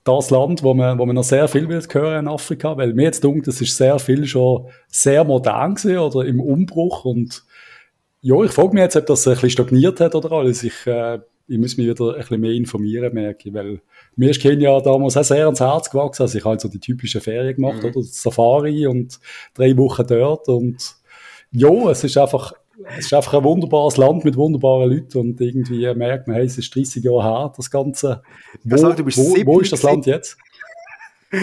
das Land, wo man, wo man noch sehr viel will hören in Afrika, weil mir jetzt denkt, das ist sehr viel schon sehr modern gewesen oder im Umbruch und ja, ich frage mich jetzt, ob das ein bisschen stagniert hat oder alles. Ich, äh, ich muss mich wieder ein bisschen mehr informieren, merke ich, weil mir ist Kenia damals auch sehr ans Herz gewachsen. Also ich habe so die typische Ferien gemacht, mhm. oder? Safari und drei Wochen dort und ja, es ist einfach, es ist einfach ein wunderbares Land mit wunderbaren Leuten und irgendwie merkt man, hey, es ist 30 Jahre her, das Ganze. Wo, sagen, wo, wo ist das Land jetzt?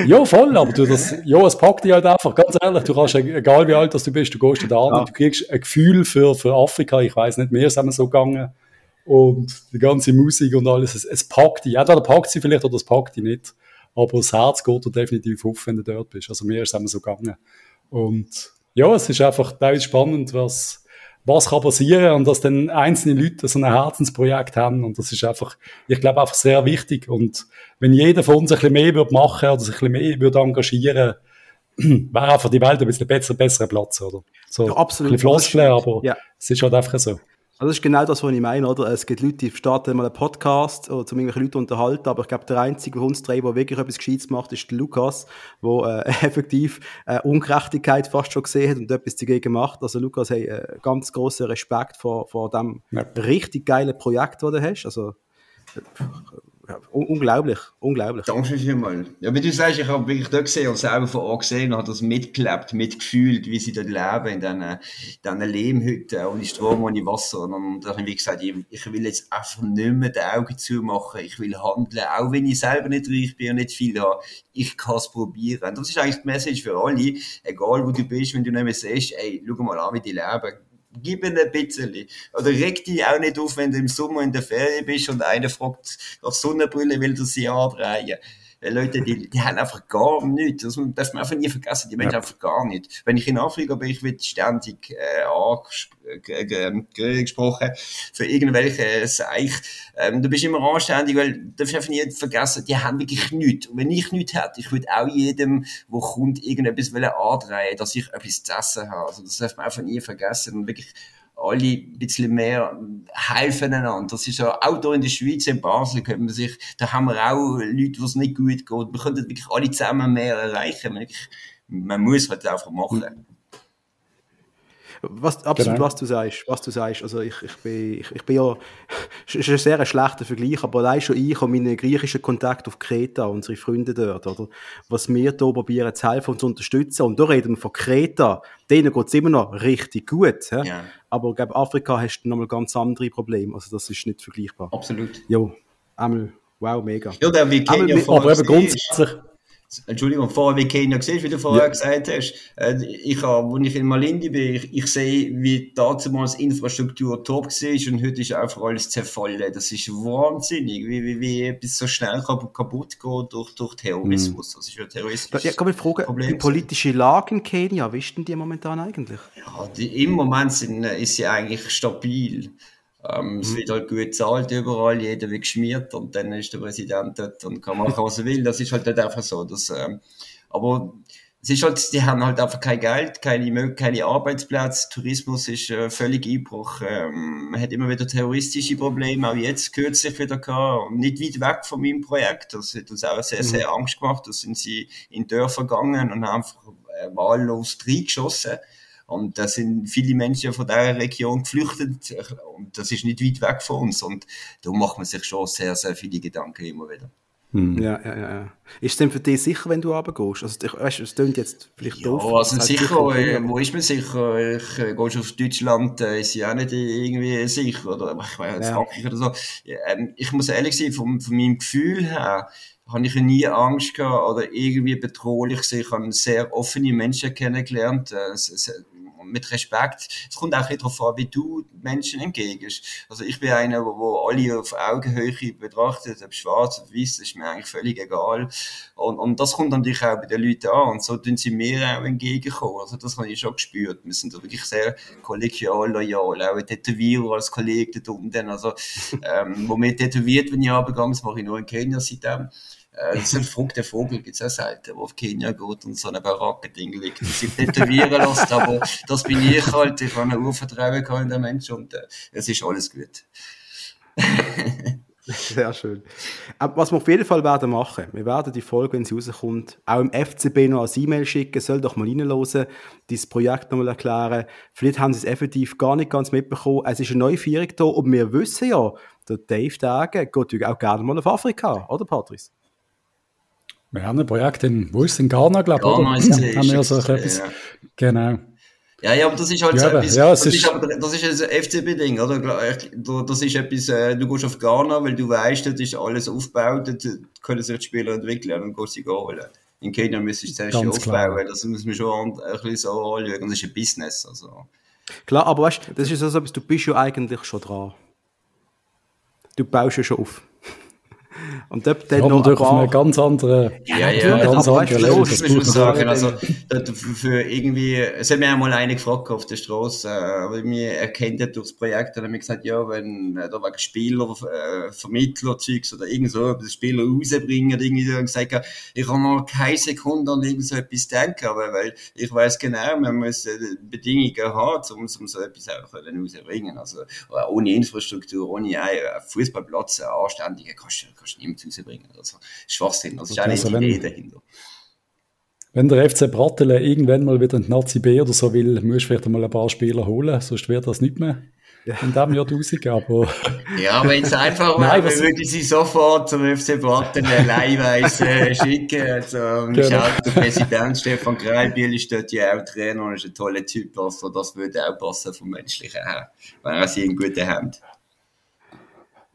ja, voll, aber du, das, ja, es packt dich halt einfach, ganz ehrlich, du kannst, egal wie alt du bist, du gehst da ja. und du kriegst ein Gefühl für, für Afrika, ich weiß nicht, mehr sind wir so gegangen, und die ganze Musik und alles, es, es packt dich. Entweder packt sie vielleicht oder es packt dich nicht. Aber das Herz geht dir definitiv auf, wenn du dort bist. Also mir ist es so gegangen. Und ja, es ist einfach teilweise spannend, was, was kann passieren und dass dann einzelne Leute so ein Herzensprojekt haben und das ist einfach, ich glaube einfach sehr wichtig und wenn jeder von uns ein bisschen mehr würde machen oder sich ein bisschen mehr würde engagieren, wäre einfach die Welt ein bisschen besser, besserer Platz, oder? So, ja, absolut. Ein bisschen Floskeln, aber ja. es ist halt einfach so. Also das ist genau das, was ich meine, oder? Es gibt Leute, die starten mal einen Podcast oder zum irgendwelche Leute unterhalten, aber ich glaube, der einzige von uns drei, der wirklich etwas Gescheites macht, ist der Lukas, der äh, effektiv äh, Ungerechtigkeit fast schon gesehen hat und etwas dagegen macht. Also Lukas, hey, äh, ganz großen Respekt vor, vor dem ja. richtig geilen Projekt, das du hast. Also ja, unglaublich, unglaublich. Danke vielmals. Ja, wie du sagst, ich habe wirklich da gesehen und selber vor Ort gesehen und habe das mitgelebt, mitgefühlt, wie sie dort leben, in diesen, diesen Lehmhütten, ohne Strom, ohne Wasser. Und dann habe ich gesagt, ich, ich will jetzt einfach nicht mehr die Augen zumachen, ich will handeln, auch wenn ich selber nicht reich bin und nicht viel habe, ich kann es probieren. Und das ist eigentlich die Message für alle, egal wo du bist, wenn du nicht mehr siehst, ey, schau mal an, wie die leben gib ihnen ein bisschen. Oder reg dich auch nicht auf, wenn du im Sommer in der Ferien bist und einer fragt nach Sonnenbrille, will du sie andrehen. Leute, die, die haben einfach gar nichts. Das darf man einfach nie vergessen. Die Menschen ja. einfach gar nicht. Wenn ich in Afrika bin, ich werde ständig äh, angesprochen für irgendwelche Seich. Ähm, du bist immer anständig, weil du darfst einfach nie vergessen, die haben wirklich nichts. Und wenn ich nichts hätte, ich würde auch jedem, der kommt, irgendetwas andrehen, dass ich etwas zu essen habe. Also das darf man einfach nie vergessen. Und wirklich alle ein bisschen mehr helfen einander. Das ist ja auch hier in der Schweiz, in Basel, könnte man sich, da haben wir auch Leute, die es nicht gut geht. Wir könnten wirklich alle zusammen mehr erreichen. Man muss halt einfach machen. Was, absolut, genau. was du sagst, was du sagst. Also ich, ich, bin, ich, ich bin ja, es ist ein sehr schlechter Vergleich, aber allein schon ich und meine griechischen Kontakte auf Kreta, unsere Freunde dort, oder? Was wir hier probieren zu helfen und zu unterstützen. Und da reden wir von Kreta. Denen geht es immer noch richtig gut. Ja? Aber glaube, Afrika hast du nochmal ganz andere Probleme. Also das ist nicht vergleichbar. Absolut. Ja, einmal, wow, mega. Ja, der Kenia aber eben grundsätzlich, Entschuldigung, vorher wie Kenia gesehen, wie du vorher ja. gesagt hast. Äh, ich habe, als ich in Malindi bin, ich, ich sehe, wie damals Infrastruktur top war und heute ist einfach alles zerfallen. Das ist wahnsinnig, wie, wie, wie etwas so schnell kaputt geht durch, durch Terrorismus. Das ist ja terroristisch. Ja, kann ich fragen, die politische Lage in Kenia, wie ist denn die momentan eigentlich? Ja, die, im Moment sind, ist sie eigentlich stabil. Ähm, mhm. Es wird halt gut gezahlt überall, jeder wird geschmiert und dann ist der Präsident dort und kann machen, was er will. Das ist halt nicht einfach so. Das, ähm, aber es ist halt, die haben halt einfach kein Geld, keine, keine Arbeitsplätze, Tourismus ist äh, völlig Einbruch. Ähm, man hat immer wieder terroristische Probleme, auch jetzt kürzlich wieder gehabt, nicht weit weg von meinem Projekt. Das hat uns auch sehr, sehr mhm. Angst gemacht. Da sind sie in Dörfer gegangen und haben einfach äh, wahllos reingeschossen. Und da sind viele Menschen von dieser Region geflüchtet und das ist nicht weit weg von uns. Und da macht man sich schon sehr, sehr viele Gedanken immer wieder. Hm. Ja, ja, ja. Ist es denn für dich sicher, wenn du runtergehst? Also, ich, weißt, es klingt jetzt vielleicht ja, doof. Also sicher, äh, wo ist man sicher? Ich äh, gehst auf Deutschland, äh, ist ja auch nicht irgendwie sicher, oder ich weiß, ja. Frankreich oder so. Ähm, ich muss ehrlich sein, von, von meinem Gefühl her, habe ich nie Angst gehabt oder irgendwie bedrohlich. Ich habe sehr offene Menschen kennengelernt. Äh, mit Respekt. Es kommt auch darauf an, wie du Menschen entgegest. Also ich bin einer, wo, alle auf Augenhöhe betrachtet, ob schwarz oder weiß, ist mir eigentlich völlig egal. Und, und das kommt natürlich auch bei den Leuten an. Und so tun sie mir auch entgegenkommen. Also das habe ich schon gespürt. Wir sind wirklich sehr kollegial, loyal. Auch ein Tätowierer als Kollege da unten. Also, ähm, wo mir tätowiert, wenn ich das mache ich nur in Kenia seitdem. Äh, so ein verrückter Vogel gibt es auch selten, der auf Kenia geht und so eine Baracke-Ding liegt und sich tätowieren lässt. Aber das bin ich halt. Ich habe ein Urvertrauen in den Menschen und äh, es ist alles gut. Sehr schön. Was wir auf jeden Fall werden machen, wir werden die Folge, wenn sie rauskommt, auch im FCB noch als E-Mail schicken, soll doch mal reinhören, dieses Projekt nochmal erklären. Vielleicht haben sie es effektiv gar nicht ganz mitbekommen. Es ist eine neue Feierung da und wir wissen ja, der Dave Dage geht auch gerne mal auf Afrika, oder Patrice? Wir haben ein Projekt in, wo ist es, in Ghana, glaube ich, Ghana ist ja, haben wir so etwas. Ja. Genau. Ja, ja, aber das ist halt ja, so etwas, ja, das, ist, ist aber, das ist ein FCB-Ding, oder? Das ist etwas, äh, du gehst auf Ghana, weil du weißt, dort ist alles aufgebaut, dort können sich die Spieler entwickeln und gehst sie holen. In Kenia müsstest du zuerst aufbauen, das muss man schon ein bisschen so anschauen, das ist ein Business, also. Klar, aber weißt du, das ist so etwas, du bist ja eigentlich schon dran. Du baust ja schon auf. Und dort dann ja, noch durch auf eine ganz andere, ja, ja, ganz andere Level. Das muss man sagen. Also, für irgendwie, es hat mir einmal eine gefragt auf der Straße, aber mir erkennt ja durchs Projekt, hat mir gesagt, ja, wenn äh, da wegen Spieler, äh, Vermittler, Zeugs oder irgend so, etwas Spieler rausbringen, irgendwie, dann gesagt, ich kann noch keine Sekunde an irgend so etwas denken, aber weil ich weiß genau, man muss äh, Bedingungen haben, um, um so etwas auch rauszubringen. Also, ohne Infrastruktur, ohne einen Fußballplatz, anständige, kannst du kannst niemand rausbringen. Also Schwachsinn, das ist auch nicht also, die Idee dahinter. Wenn der FC Brattelen irgendwann mal wieder in die Nazi B oder so will, musst du vielleicht mal ein paar Spieler holen, sonst wird das nicht mehr in diesem Jahr rausgehen. Aber ja, wenn es einfach wäre, würde ich sie sofort zum FC Brattelen leihweise äh, schicken. Also, genau. der Präsident Stefan Greilbiel ist dort ja auch Trainer und ist ein toller Typ. Also, das würde auch passen vom Menschlichen her, wenn er sie in guten Händen.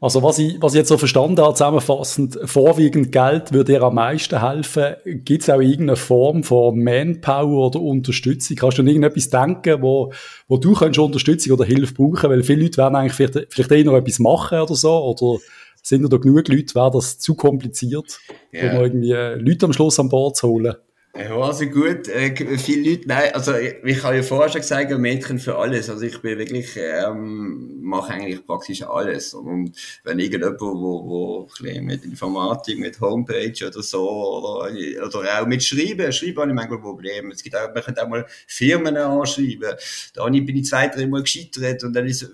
Also was ich, was ich jetzt so verstanden habe, zusammenfassend, vorwiegend Geld würde dir am meisten helfen. Gibt es auch irgendeine Form von Manpower oder Unterstützung? Kannst du an irgendetwas denken, wo, wo du kannst Unterstützung oder Hilfe brauchen? Weil viele Leute werden eigentlich vielleicht, vielleicht eh noch etwas machen oder so, oder sind da genug Leute, wäre das zu kompliziert, yeah. um irgendwie Leute am Schluss an Bord zu holen? Ja, also gut, äh, viele Leute, nein, also ich, ich habe ja vorher schon gesagt, Mädchen für alles, also ich bin wirklich, ähm, mache eigentlich praktisch alles. Und wenn irgendjemand, wo, wo mit Informatik, mit Homepage oder so, oder, oder auch mit Schreiben, Schreiben habe ich manchmal Probleme, es gibt auch, man könnte auch mal Firmen anschreiben, da bin ich zwei, drei Mal gescheitert und dann ist,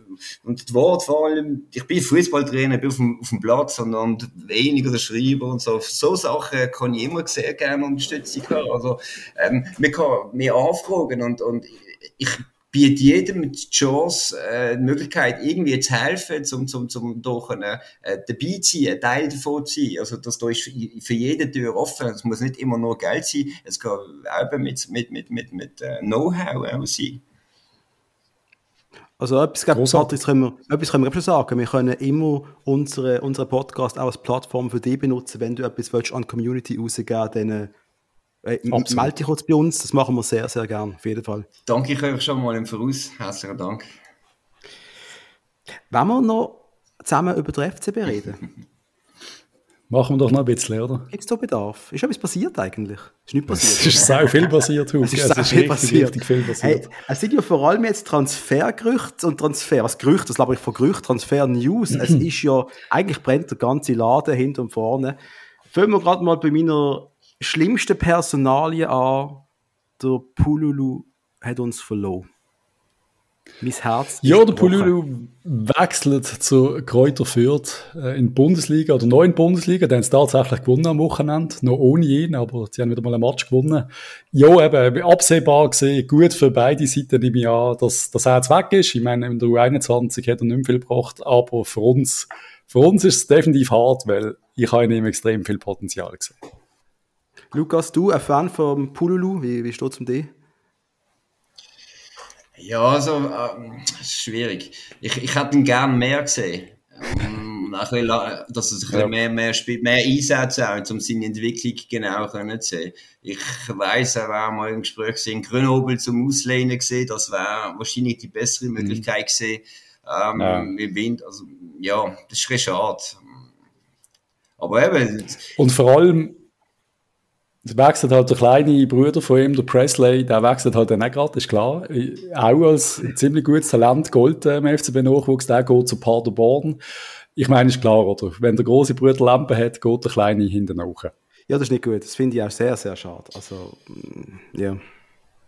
und das Wort vor allem, ich bin Fußballtrainer, bin auf dem, auf dem Platz und, und weniger Schreiber und so, so Sachen kann ich immer sehr gerne Unterstützung haben also ähm, man kann mehr anfragen und, und ich biete jedem die Chance, äh, die Möglichkeit, irgendwie zu helfen, zum, zum, zum durch eine, äh, dabei zu sein, ein Teil davon zu sein. Also, das da ist für, für jede Tür offen. Es muss nicht immer nur Geld sein. Es kann auch mit, mit, mit, mit, mit uh, Know-how auch sein. Also etwas, glaub, Patrick, können wir, etwas können wir schon sagen. Wir können immer unsere, unsere Podcast auch als Plattform für dich benutzen. Wenn du etwas willst, an die Community rausgeben dann äh, melde dich kurz bei uns, das machen wir sehr, sehr gern, auf jeden Fall. Danke ich euch schon mal im Voraus. Herzlichen Dank. Wenn wir noch zusammen über den FCB reden? Machen wir doch noch ein bisschen, oder? Gibt es da Bedarf? Ist etwas passiert eigentlich? Ist nicht passiert. Es ist sehr viel passiert, Es ist, sehr viel, passiert. Richtig viel passiert. Hey, es sind ja vor allem jetzt Transfergerüchte und Transfer, was Gerüchte, das glaube ich von Gerücht, Transfer-News. es ist ja, eigentlich brennt der ganze Laden hinten und vorne. Fangen wir gerade mal bei meiner schlimmste Personalie an, der Pululu hat uns verloren. Mein Herz. Ja, der Pululu wechselt zu Kräuter Fürth äh, in die Bundesliga oder neu in die Bundesliga. Die haben es tatsächlich gewonnen am Wochenende. Noch ohne ihn, aber sie haben wieder mal ein Match gewonnen. Ja, eben, absehbar gesehen, gut für beide Seiten ich an, dass, dass er jetzt weg ist. Ich meine, in der U21 hat er nicht mehr viel gebracht, aber für uns, für uns ist es definitiv hart, weil ich habe in ihm extrem viel Potenzial gesehen. Lukas, du, ein Fan von Pululu, wie, wie steht es um dich? Ja, also, ähm, schwierig. Ich, ich hätte ihn gerne mehr gesehen. Ähm, ein bisschen, dass er sich ja. mehr, mehr spielt, mehr Einsätze auch, um seine Entwicklung genau können zu sehen. Ich weiss, er war mal im Gespräch in Grenoble zum Auslehnen gesehen, das wäre wahrscheinlich die bessere mhm. Möglichkeit mhm. gesehen. Ähm, ja. Im Wind, also, ja, das ist schade. Aber eben. Und vor allem, wechselt halt der kleine Bruder von ihm, der Presley, der wechselt halt dann auch gerade, ist klar. Auch als ziemlich gutes Talent Gold im FCB Nachwuchs, der geht zu Paderborn. Ich meine, ist klar, oder? Wenn der große Bruder Lampe hat, geht der kleine hinten nach. Ja, das ist nicht gut. Das finde ich auch sehr, sehr schade. Also, mm, ja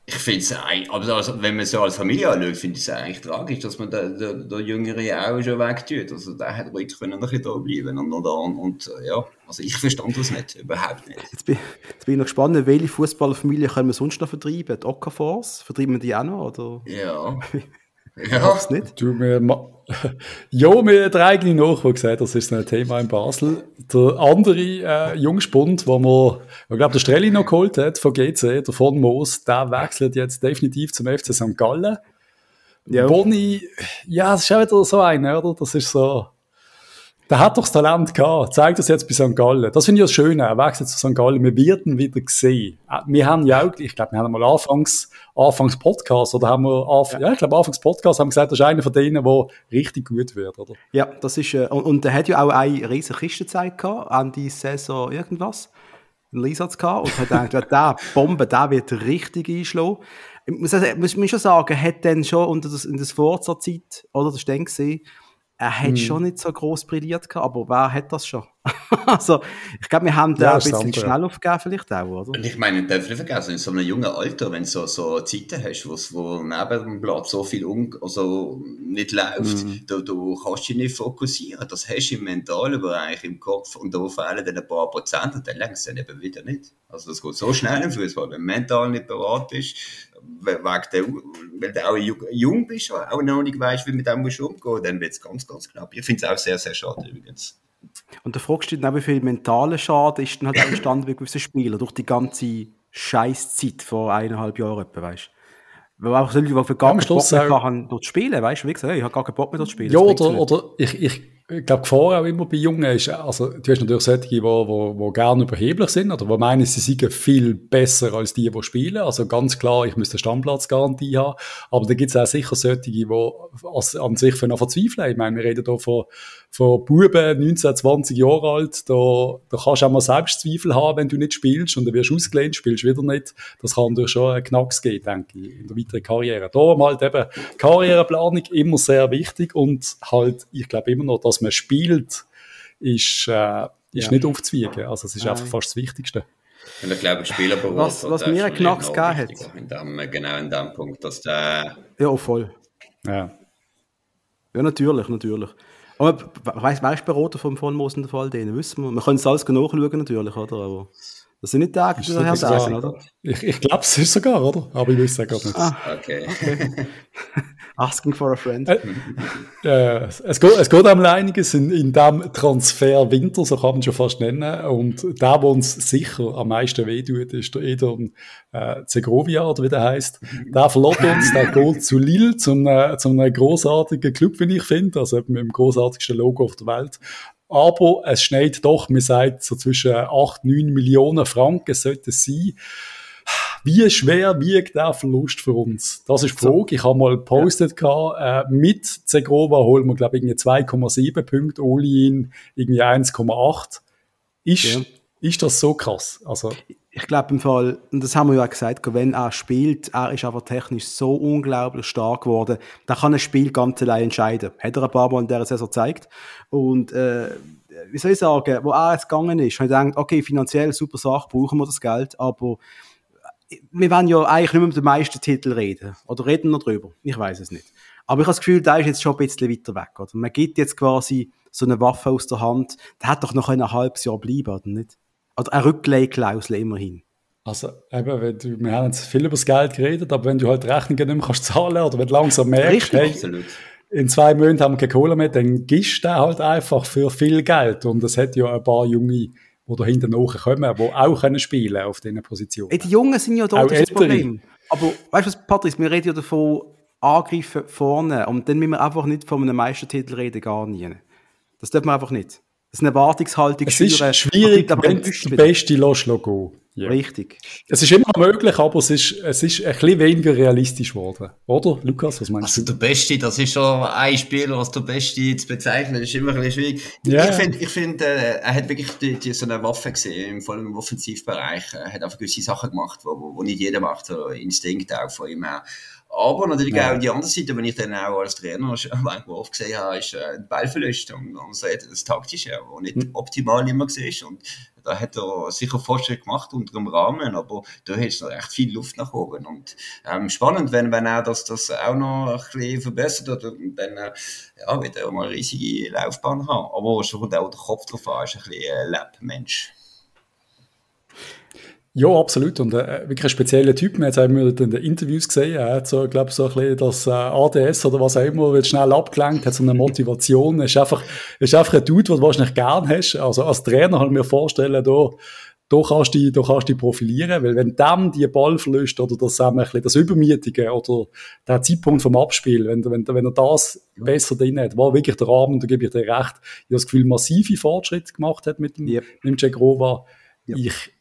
ich finde es eigentlich, also, wenn man so als Familie anschaut, finde ich es eigentlich tragisch, dass man den, den, den Jüngeren auch schon wegtut. Also der hätte ruhig können noch da bleiben und, und, und äh, ja, also ich verstand das nicht, überhaupt nicht. Jetzt bin, jetzt bin ich noch gespannt, welche Fußballfamilie können wir sonst noch vertreiben? Die Okafors? Vertreiben wir die auch noch? Oder? Ja. Ja. Ich nicht. Du, wir, ja, wir haben eigene Nachwuchs gesagt, das ist ein Thema in Basel. Der andere äh, Jungspund, wo man, ich glaube, der Strelli noch geholt hat von GC, der von Moos, der wechselt jetzt definitiv zum FC St. Gallen. Ja. Boni, ja, das ist auch wieder so einer, oder? Das ist so, der hat doch das Talent gehabt. Zeigt das jetzt bei St. Gallen. Das finde ich das Schöne. Er wechselt zu St. Gallen. Wir werden wieder gesehen. Äh, wir haben ja auch, ich glaube, wir haben mal anfangs, anfangs Podcast, oder haben wir, anf ja. ja. ich glaube, anfangs Podcast haben gesagt, das ist einer von denen, der richtig gut wird, oder? Ja, das ist, äh, und, und er hat ja auch eine riesige Kistenzeit gehabt, an die Saison irgendwas. Einen Einsatz gehabt und hat gedacht, der Bombe, der wird richtig einschlagen. Ich muss, also, muss, muss schon sagen, hat dann schon unter das, in der Forza-Zeit, oder das ist dann gesehen, er hat hm. schon nicht so groß brilliert gehabt, aber wer hat das schon? also, ich glaube, wir haben da ja, ein bisschen schnell aufgegeben, vielleicht auch, oder? Und ich meine, darf nicht vergessen, in so einem jungen Alter, wenn du so, so Zeiten hast, wo, neben dem Blatt so viel um, also nicht läuft, mhm. du, du kannst dich nicht fokussieren. Das hast du im mentalen Bereich, im Kopf, und da fehlen dann ein paar Prozent, und dann längst dann eben wieder nicht. Also, das geht so schnell im Fußball. Wenn du mental nicht bereit bist, wegen der, weil du auch jung bist, auch noch nicht weißt, wie mit dem musst umgehen dann wird es ganz, ganz knapp. Ich finde es auch sehr, sehr schade übrigens. Und da fragst du dich, wie viel mentale Schaden ist dann halt auch entstanden bei gewissen Spielern durch die ganze Scheißzeit vor eineinhalb Jahren, weißt weil auch so Leute, die für gar keinen Bock mehr haben, dort spielen, weißt du, wie gesagt, ich habe gar keinen Bock mehr dort spielen. Ja, oder, oder ich, ich, ich glaube, Gefahr auch immer bei Jungen ist, also du hast natürlich solche, die, wo, wo, gerne überheblich sind oder wo meinen, sie seien viel besser als die, die spielen. Also ganz klar, ich müsste Stammplatzgarantie haben. Aber da gibt es auch sicher solche, die an sich von verzweifeln. Ich meine, wir reden hier von, von Buben, 19, 20 Jahre alt. Da, da kannst du auch mal Selbstzweifel haben, wenn du nicht spielst und dann wirst du ausgelehnt, spielst wieder nicht. Das kann dir schon einen Knacks geben, denke ich, in der weiteren Karriere. Darum halt eben Karriereplanung immer sehr wichtig und halt, ich glaube immer noch, dass man spielt, ist, äh, ist ja. nicht aufzuwiegen. Also es ist Nein. einfach fast das Wichtigste. Und ich glaube, Spielerberuf was, was mir einen Knacks gegeben hat. In dem, genau in dem Punkt, dass der... Ja, voll. Ja. Ja, natürlich, natürlich. Aber weißt du, Berater vom von Moos in der Fall, den wissen wir. Wir können es alles nachschauen, natürlich, oder? Aber das sind nicht Tage, die daher sagen, oder? Ich, ich glaube, es ist sogar, oder? Aber ich weiß es gar nicht. Ah, okay. okay. Asking for a friend. Äh, äh, es, geht, es geht einmal einiges in, in dem Transfer Winter, so kann man schon fast nennen. Und der, der uns sicher am meisten wehtut, ist der Edon äh, Segovia, oder wie der heißt. Der verlässt uns, der geht zu Lille, zum, äh, zum einem großartigen Club, wie ich finde. Also mit dem großartigsten Logo auf der Welt. Aber es schneit doch, man sagt, so zwischen 8, 9 Millionen Franken sollte es sein. Wie schwer wiegt der Verlust für uns? Das ist die Frage. Ich habe mal gepostet, ja. äh, mit Zegrova holen wir, glaube ich, 2,7 Punkte, Olin irgendwie 1,8. Ist, ja. ist das so krass? Also, ich glaube im Fall, und das haben wir ja auch gesagt, wenn er spielt, er ist aber technisch so unglaublich stark geworden, da kann ein Spiel ganz allein entscheiden. Hat er ein paar Mal in dieser Saison gezeigt. Und äh, wie soll ich sagen, wo er jetzt gegangen ist, habe ich gedacht, okay, finanziell super Sache, brauchen wir das Geld, aber wir wollen ja eigentlich nicht mehr mit dem meisten Titel reden. Oder reden wir drüber? Ich weiß es nicht. Aber ich habe das Gefühl, da ist jetzt schon ein bisschen weiter weg. Oder? Man gibt jetzt quasi so eine Waffe aus der Hand. Der hat doch noch ein halbes Jahr bleiben, oder nicht? Oder eine Rückleihklausel immerhin. Also, eben, wenn du, wir haben jetzt viel über das Geld geredet, aber wenn du halt Rechnungen nicht mehr kannst zahlen oder wenn du langsam merkst, Richtig, hey, in zwei Monaten haben wir keine Kohle mehr, dann gibst du halt einfach für viel Geld. Und es hat ja ein paar Junge, die da hinten kommen, die auch können spielen auf diesen Positionen. Die Jungen sind ja da, das, das Problem. Aber weißt du was, Patrice, wir reden ja davon, angreifen vorne und dann müssen wir einfach nicht von einem Meistertitel reden, gar nie. Das dürfen wir einfach nicht. Das ist eine Erwartungshaltung Es ist schwierig, wenn der Beste lässt gehen. Ja. Richtig. Es ist immer möglich, aber es ist, es ist ein bisschen weniger realistisch geworden. Oder, Lukas, was meinst also, du? Also der Beste, das ist schon ein Spieler, was der Beste zu bezeichnen, ist immer ein bisschen schwierig. Yeah. Ich finde, ich find, äh, er hat wirklich die, die, so eine Waffe gesehen, vor allem im Offensivbereich. Er hat einfach gewisse Sachen gemacht, wo, wo, wo nicht jeder macht, so Instinkt auch von ihm her. Aber natürlich ja. auch die andere Seite, wenn ich dann auch als Trainer manchmal oft gesehen habe, ist äh, die Ballverlust und so das Taktische, was nicht mhm. optimal immer war. Und da hat er sicher Fortschritt gemacht unter dem Rahmen, aber da du noch echt viel Luft nach oben. Und ähm, spannend, wenn, wenn er das, das auch noch ein bisschen verbessert oder dann äh, ja, wird er mal eine riesige Laufbahn haben. Aber schon kommt auch der Kopf drauf an, ist ein bisschen äh, Lab-Mensch. Ja, absolut. Und äh, wirklich ein spezieller Typ. Wir haben es in den Interviews gesehen. Er hat so, glaube so ein bisschen das äh, ADS oder was auch immer, wird schnell abgelenkt, hat so eine Motivation. ist einfach, ist einfach ein Dude, den du wahrscheinlich gern hast. Also als Trainer kann ich mir vorstellen, da, da kannst du dich, da kannst du profilieren, weil wenn dann die Ball verlöst oder das, ein bisschen das Übermietige oder der Zeitpunkt vom Abspiel, wenn, wenn, wenn er das besser drin hat, war wirklich der Rahmen, da gebe ich dir recht, ich habe das Gefühl, massive Fortschritte gemacht hat mit dem, yep. mit dem Jack Rova. Yep. Ich,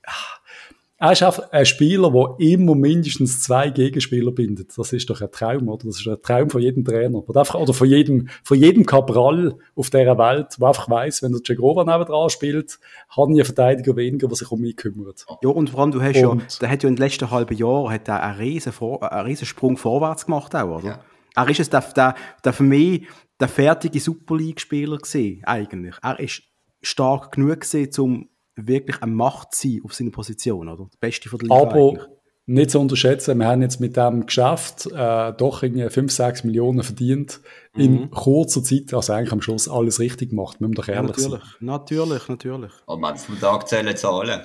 er ist einfach ein Spieler, der immer mindestens zwei Gegenspieler bindet. Das ist doch ein Traum, oder? Das ist ein Traum von jedem Trainer. Oder, einfach, oder von jedem, von jedem Cabral auf dieser Welt, der einfach weiss, wenn der Cegrova nebendran spielt, hat ein Verteidiger weniger, der sich um mich kümmert. Ja, und vor allem, du hast und, ja, der hat ja in den letzten halben Jahren hat er einen riesen, Vor einen riesen Sprung vorwärts gemacht auch, oder? Ja. Er ist es, der, der, der für mich der fertige Super League-Spieler gesehen, eigentlich. Er ist stark genug gesehen, um wirklich eine Macht sein auf seiner Position, oder? Der Beste von der Liga Aber eigentlich. nicht zu unterschätzen, wir haben jetzt mit dem Geschäft äh, doch irgendwie 5, 6 Millionen verdient mhm. in kurzer Zeit, also eigentlich am Schluss alles richtig gemacht, müssen wir doch ehrlich ja, natürlich, sein. Natürlich, natürlich. Aber man vom Tag zählen Zahlen.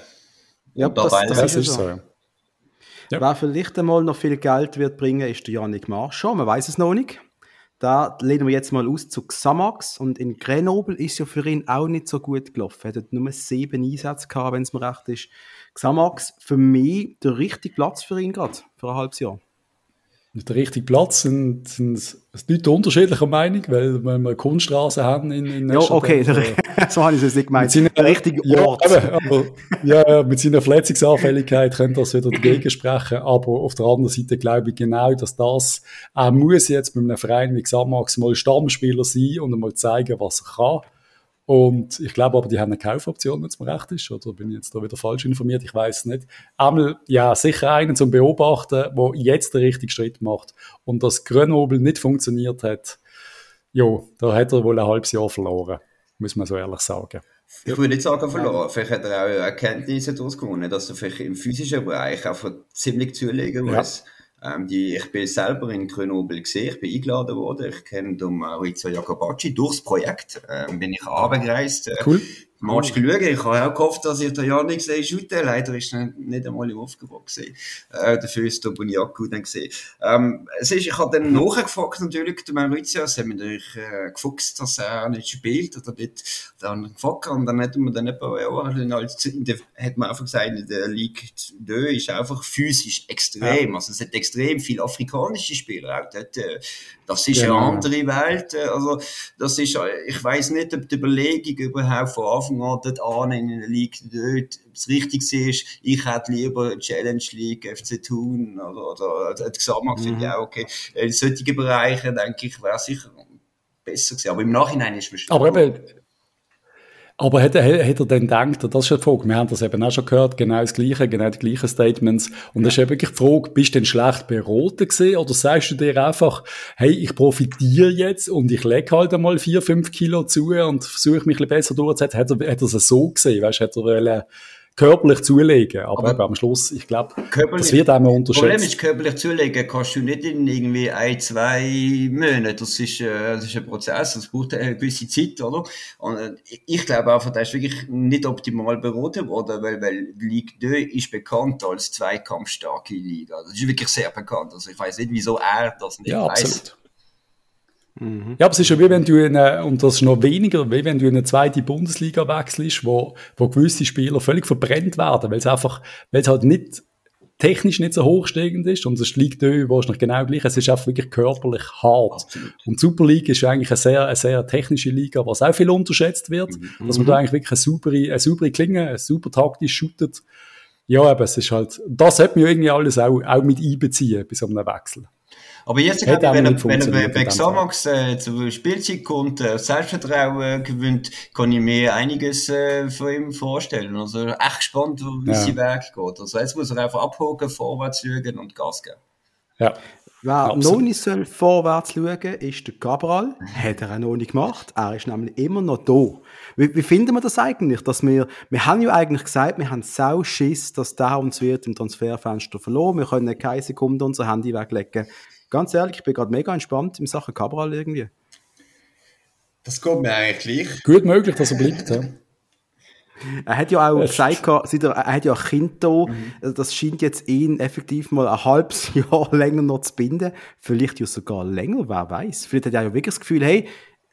Ja, das, das, das ist so. Ja. Wer vielleicht einmal noch viel Geld wird bringen, ist der Janik Marschall. Man weiß es noch nicht. Da lehnen wir jetzt mal aus zu Xamax. Und in Grenoble ist ja für ihn auch nicht so gut gelaufen. Er hat nur sieben Einsätze gehabt, wenn es mir recht ist. Xamax, für mich der richtige Platz für ihn gerade, für ein halbes Jahr der richtige Platz sind, sind Leute unterschiedlicher Meinung, weil wenn wir Kunststraße haben in, in Ja, okay, der, so habe ich es nicht gemeint. Seiner, der richtige Ort. Ja, aber, ja, mit seiner Verletzungsanfälligkeit könnte das wieder dagegen sprechen, aber auf der anderen Seite glaube ich genau, dass das auch muss jetzt mit einem Verein wie Xamax mal Stammspieler sein und einmal zeigen, was er kann. Und ich glaube aber, die haben eine Kaufoption, wenn es mir recht ist. Oder bin ich jetzt da wieder falsch informiert? Ich weiß es nicht. Einmal, ja, sicher einen zum Beobachten, der jetzt den richtigen Schritt macht. Und dass Grenoble nicht funktioniert hat, ja, da hat er wohl ein halbes Jahr verloren. Muss man so ehrlich sagen. Ich würde nicht sagen verloren. Vielleicht hat er auch Erkenntnisse daraus gewonnen, dass er vielleicht im physischen Bereich einfach ziemlich zulegen muss. Ja ähm, die, ich bin selber in Grenoble gesehen, ich bin eingeladen worden. Ich kenne Maurizio Jacobacci durchs Projekt, ähm, bin ich runtergereist. Äh, cool. Match geschaut. Ich habe auch gehofft, dass ich den Janik sehe shooten. Leider ist er nicht einmal im Aufgebot gesehen. Äh, dafür ist der Buniaku dann gesehen. Ähm, es ist, ich habe dann nachgefragt natürlich, der Maurizio, es hat mich natürlich äh, gefuchst, dass er nicht spielt oder nicht dann gefragt. Und dann hat man dann etwa, ja, als, in der, hat man einfach gesagt, in der League 2 ist einfach physisch extrem. Ja. Also es hat extrem viele afrikanische Spieler auch dort. Das ist genau. eine andere Welt. Also das ist, äh, ich weiß nicht, ob die Überlegung überhaupt von Anfang Anfang an dort an in der Liga dort das Richtige ist. Ich hätte lieber Challenge League, FC Thun oder, oder, oder Gesamtmarkt mhm. finde ich auch okay. In solchen Bereichen, denke ich, wäre sicher besser gewesen. Aber im Nachhinein ist es Aber eben, aber hat, hat, er denn gedacht, das ist ja die Frage, wir haben das eben auch schon gehört, genau das Gleiche, genau die gleichen Statements. Und ja. das ist eben wirklich die Frage, bist du denn schlecht beraten gewesen oder sagst du dir einfach, hey, ich profitiere jetzt und ich lege halt einmal vier, fünf Kilo zu und versuche mich ein bisschen besser durchzusetzen? Hat er, hat er es so gesehen, weißt du, hat er wollen, körperlich zulegen. Aber, aber am Schluss, ich glaube, das wird einmal unterschätzt. Das Problem ist, körperlich zulegen kannst du nicht in irgendwie ein, zwei Monaten. Das ist, äh, das ist ein Prozess, das braucht eine gewisse Zeit, oder? Und äh, ich glaube einfach, das ist wirklich nicht optimal beraten worden, weil, weil Ligue 2 ist bekannt als zweikampfstarke Liga. Das ist wirklich sehr bekannt. Also ich weiß nicht, wieso er das nicht ja, weiß. Absolut. Mhm. Ja, aber es ist ja wie wenn du in eine, und das ist noch weniger, wie wenn du in eine zweite Bundesliga wechselst, wo, wo gewisse Spieler völlig verbrennt werden, weil es einfach, weil es halt nicht technisch nicht so hochsteigend ist und es liegt da wahrscheinlich genau gleich. Es ist einfach wirklich körperlich hart. Absolut. Und die Super League ist eigentlich eine sehr, eine sehr technische Liga, was auch viel unterschätzt wird, mhm. dass man da eigentlich wirklich eine saubere, eine saubere Klinge, eine super taktisch shootet. Ja, aber es ist halt, das sollte man irgendwie alles auch, auch mit einbeziehen bei so einem Wechsel. Aber jetzt, glaube ich, wenn er, wenn er bei Xamax äh, zur Spielzeit kommt, äh, Selbstvertrauen gewinnt, kann ich mir einiges äh, von ihm vorstellen. Also echt gespannt, wie ja. sein Weg geht. Also jetzt muss er einfach abhocken, vorwärts schauen und Gas geben. Ja. Wer noch nicht soll vorwärts schauen ist der Cabral. Hat er auch noch nicht gemacht. Er ist nämlich immer noch da. Wie, wie finden wir das eigentlich? Dass wir, wir haben ja eigentlich gesagt, wir haben sau Schiss, dass der uns wird im Transferfenster verloren. Wir können keine Sekunde unser Handy weglegen. Ganz ehrlich, ich bin gerade mega entspannt in Sachen Cabral irgendwie. Das kommt mir eigentlich gleich. Gut möglich, dass er bleibt, ja. Er hat ja auch gesagt, er, hat ja ein Kind da, mhm. Also das scheint jetzt ihn effektiv mal ein halbes Jahr länger noch zu binden. Vielleicht ja sogar länger, wer weiß. Vielleicht hat er ja wirklich das Gefühl, hey,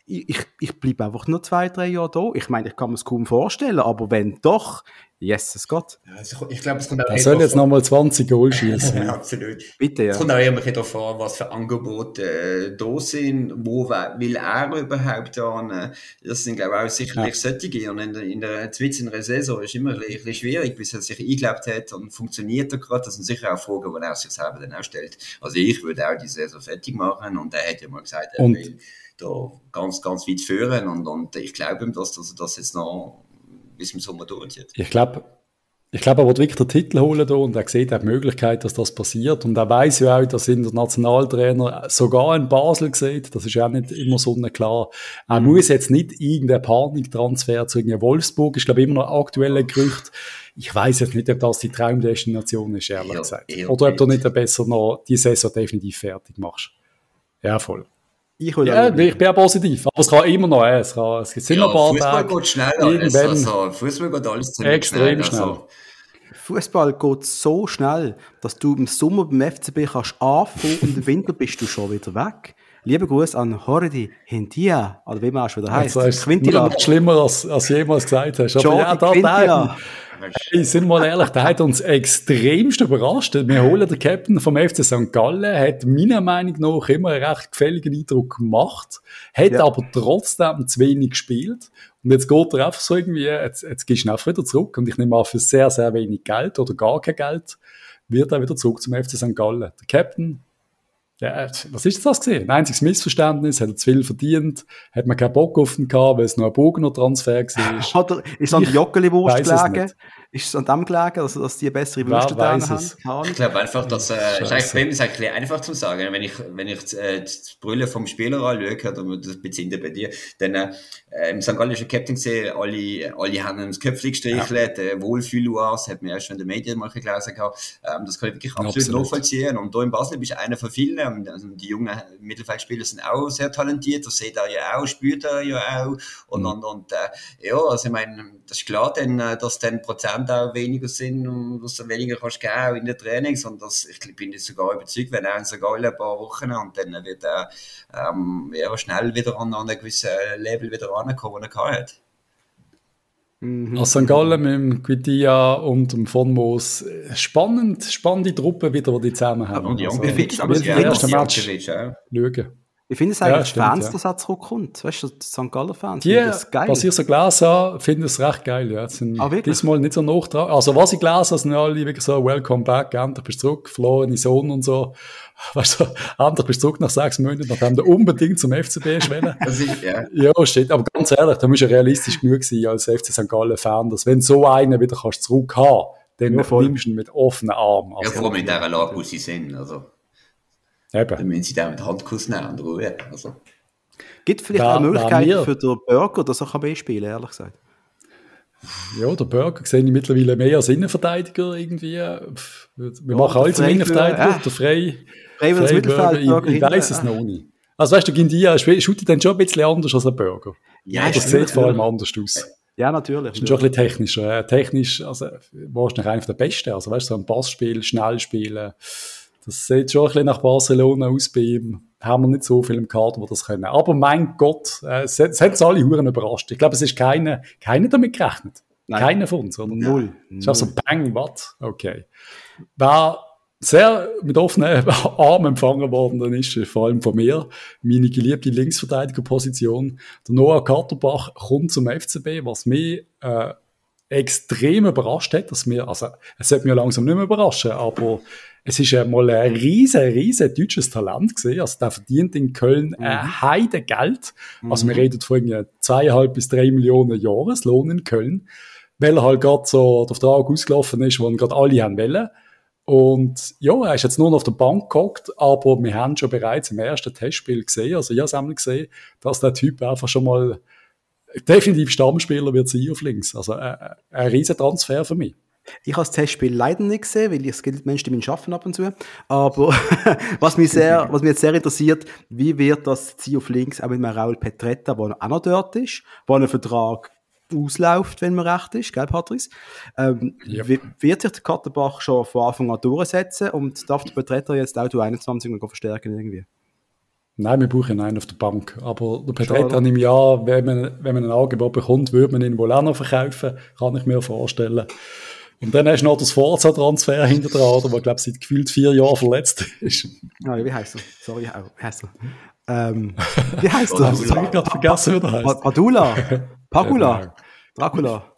ich, ich bleibe einfach nur zwei, drei Jahre da. Ich meine, ich kann mir es kaum vorstellen, aber wenn doch, Yes, es geht. Ja, also ich glaube, es kommt auch Er soll jetzt nochmal 20 Goal schießen. absolut. Bitte, ja. Es kommt auch immer darauf an, was für Angebote äh, da sind, wo will er überhaupt an. Das sind, glaube ich, auch sicherlich ja. solche. Und in der, in der Zwitz in der Saison ist immer ein bisschen schwierig, bis er sich eingeglaubt hat und funktioniert er gerade. Das sind sicher auch Fragen, die er sich selber dann auch stellt. Also ich würde auch die Saison fertig machen und er hat ja mal gesagt, er und? will da ganz, ganz weit führen und, und ich glaube ihm, dass, dass er das jetzt noch bis im Sommer durchzieht. Ich glaube, ich glaube, er wird wirklich den Titel holen da und er sieht auch die Möglichkeit, dass das passiert. Und er weiß ja auch, dass der Nationaltrainer sogar in Basel sieht. Das ist ja auch nicht immer so klar. Er mhm. muss jetzt nicht irgendeinen Paniktransfer zu irgendeinem Wolfsburg. Ich glaube, immer noch aktuelle Gerücht. Ich weiß jetzt nicht, ob das die Traumdestination ist, ehrlich ja, gesagt. Oder ob du nicht besser noch die Saison definitiv fertig machst. Ja, voll. Ich, ja, ich bin auch positiv, aber es kann immer noch, es, kann, es sind ja, noch ein paar Fußball Tage. geht schneller, also, Fußball geht alles ziemlich Extrem schnell. Also. Fußball geht so schnell, dass du im Sommer beim FCB kannst anfangen und im Winter bist du schon wieder weg. Liebe Gruß an Hordi Hintia, oder wie man auch schon wieder heisst. Das ist noch schlimmer, als, als jemals gesagt hast. Aber Jordi ja, da, Quintila. Hey, sind wir mal ehrlich, der hat uns extremst überrascht. Wir holen den Captain vom FC St. Gallen, hat meiner Meinung nach immer einen recht gefälligen Eindruck gemacht, hat ja. aber trotzdem zu wenig gespielt. Und jetzt geht er einfach so irgendwie, jetzt, jetzt gehst du einfach wieder zurück. Und ich nehme an, für sehr, sehr wenig Geld oder gar kein Geld wird er wieder zurück zum FC St. Gallen. Der Captain ja, was ist das gesehen? Ein einziges Missverständnis, hat er zu viel verdient, hat man keinen Bock auf ihn gehabt, weil es noch ein Bogener Transfer war. Hat er, ist an der Joggeli-Wurst gelegen? Ist es an dem gelegen, also, dass die bessere Würste da haben? Ich glaube einfach, dass, äh, ist eigentlich, bei mir ist eigentlich einfach zu sagen, wenn ich, wenn ich äh, das Brüllen vom Spieler anschaue, oder das bezieht bei dir, dann, äh, im St. Gallischen Captain gesehen, alle, alle haben das Köpfchen gestrichelt, ja. äh, Wohlfühl-UAS, hat man erst schon in den Medien mal gelesen gehabt, ähm, das kann ich wirklich absolut, absolut nachvollziehen. Und da in Basel bist du einer von vielen, also die jungen Mittelfeldspieler sind auch sehr talentiert, das seht ihr ja auch, spürt ihr ja auch, und, mhm. und, und, äh, ja, also ich meine, das ist klar, denn, äh, dass dann Prozent Prozent auch weniger sind und dass du weniger kannst geben auch in den Trainings. Und das, ich bin jetzt sogar überzeugt, wenn er in St. Gallen ein paar Wochen und dann wird er ähm, ja, schnell wieder an, an ein gewisses Level wieder rankommen, den er hat. Mhm. Also St. Gallen mit dem Quitia und dem Von Moos. Spannend, spannende Truppe wieder, die die zusammen haben. Und also, Jankovic, aber ja, erste Match schauen. Ich finde es eigentlich ja, Fans, ja. dass er zurückkommt. Weißt du, die St. Galler Fans. Die, das geil. was ich so gelesen habe, finde ich es recht geil. Ja. Sind ah, diesmal nicht so noch dran. Also, was ich gelesen habe, sind alle wirklich so, welcome back, endlich bist du zurück, verlorene Sohn und so. Weißt du, endlich bist du zurück nach sechs Monaten, nachdem du unbedingt zum FCB schwellen. ja. ja, steht. Aber ganz ehrlich, da musst du realistisch genug sein als FC St. Gallen Fan, dass wenn so einen wieder kannst zurück haben, dann ja, nimmst du ihn mit offenen Armen. Also, ja, vor allem in dieser Lage, wo sie sind. Also. Eben. Dann müssen sie den mit Handkuss nehmen und Ruhe. Also. Gibt vielleicht da, eine Möglichkeit für den Burger, dass er B-spielen kann, ehrlich gesagt? Ja, der Burger sehe ich mittlerweile mehr als Innenverteidiger irgendwie. Wir ja, machen alles im Innenverteidiger, ja. der Frei. Frei, Frei Mittelfeld, ich, ich weiß es noch nicht. Also weißt du, Gindia shootet dann schon ein bisschen anders als ein Burger. Ja, das sieht vor allem anders aus. Ja, natürlich. Das ist schon ein bisschen technischer. Technisch, also, wahrscheinlich einer der Besten. Also weißt du, so ein Passspiel, schnell spielen Das sieht schon ein bisschen nach Barcelona aus bei ihm. Haben wir nicht so viel im Kader, die das können. Aber mein Gott, äh, es, es hat uns alle Huren überrascht. Ich glaube, es ist keiner keine damit gerechnet. Nein. Keiner von uns, oder? Null. Es ist also bang, was? Okay. Wer sehr mit offenen Armen empfangen worden dann ist, vor allem von mir, meine geliebte Linksverteidigerposition. Der Noah Katterbach kommt zum FCB, was mich äh, extrem überrascht hat, dass mir, also es sollte mich langsam nicht mehr überraschen, aber es ist ja mal ein riesen, riesen deutsches Talent gesehen. Also der verdient in Köln mhm. ein Heide Geld. Also wir mhm. reden von irgendwie zweieinhalb bis drei Millionen Jahreslohn in Köln, weil er halt gerade so der Vertrag ausgelaufen ist, wo ihn gerade alle haben wollen. Und ja, er ist jetzt nur noch auf der Bank gehockt, aber wir haben schon bereits im ersten Testspiel gesehen, also ich habe es gesehen, dass der Typ einfach schon mal definitiv Stammspieler wird sein auf links. Also äh, äh, ein riesen Transfer für mich. Ich habe das Testspiel leider nicht gesehen, weil ich es gilt Menschen, die mich schaffen ab und zu. Aber was mich sehr, was mich jetzt sehr interessiert, wie wird das Ziel auf links auch mit Raul Petretta, der auch noch dort ist, wo ein Vertrag ausläuft, wenn man recht ist, gell, Patrice? Ähm, yep. Wird sich der Katterbach schon von Anfang an durchsetzen und darf der Petretta jetzt auch du 21 noch verstärken irgendwie? Nein, wir brauchen einen auf der Bank. Aber der Petretta im Jahr, wenn man, wenn man ein Angebot bekommt, würde man ihn wohl auch noch verkaufen, kann ich mir vorstellen. Und dann hast du noch das Forza-Transfer hinter dran, der, glaube ich, seit gefühlt vier Jahren verletzt ist. Ah, ja, wie heißt er? Sorry, wie heißt er? Ähm, wie heißt er? das habe ich gerade vergessen, wie der heißt. Padula? Pagula? Dracula?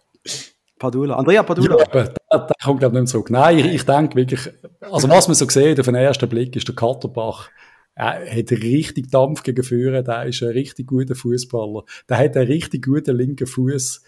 Padula? Andrea Padula? Ja, der, der kommt, glaube ich, nicht mehr zurück. Nein, ich, ich denke wirklich, also was man so sieht auf den ersten Blick, ist der Katterbach er hat richtig Dampf gegen Führer, der ist ein richtig guter Fußballer. Der hat einen richtig guten linken Fuß.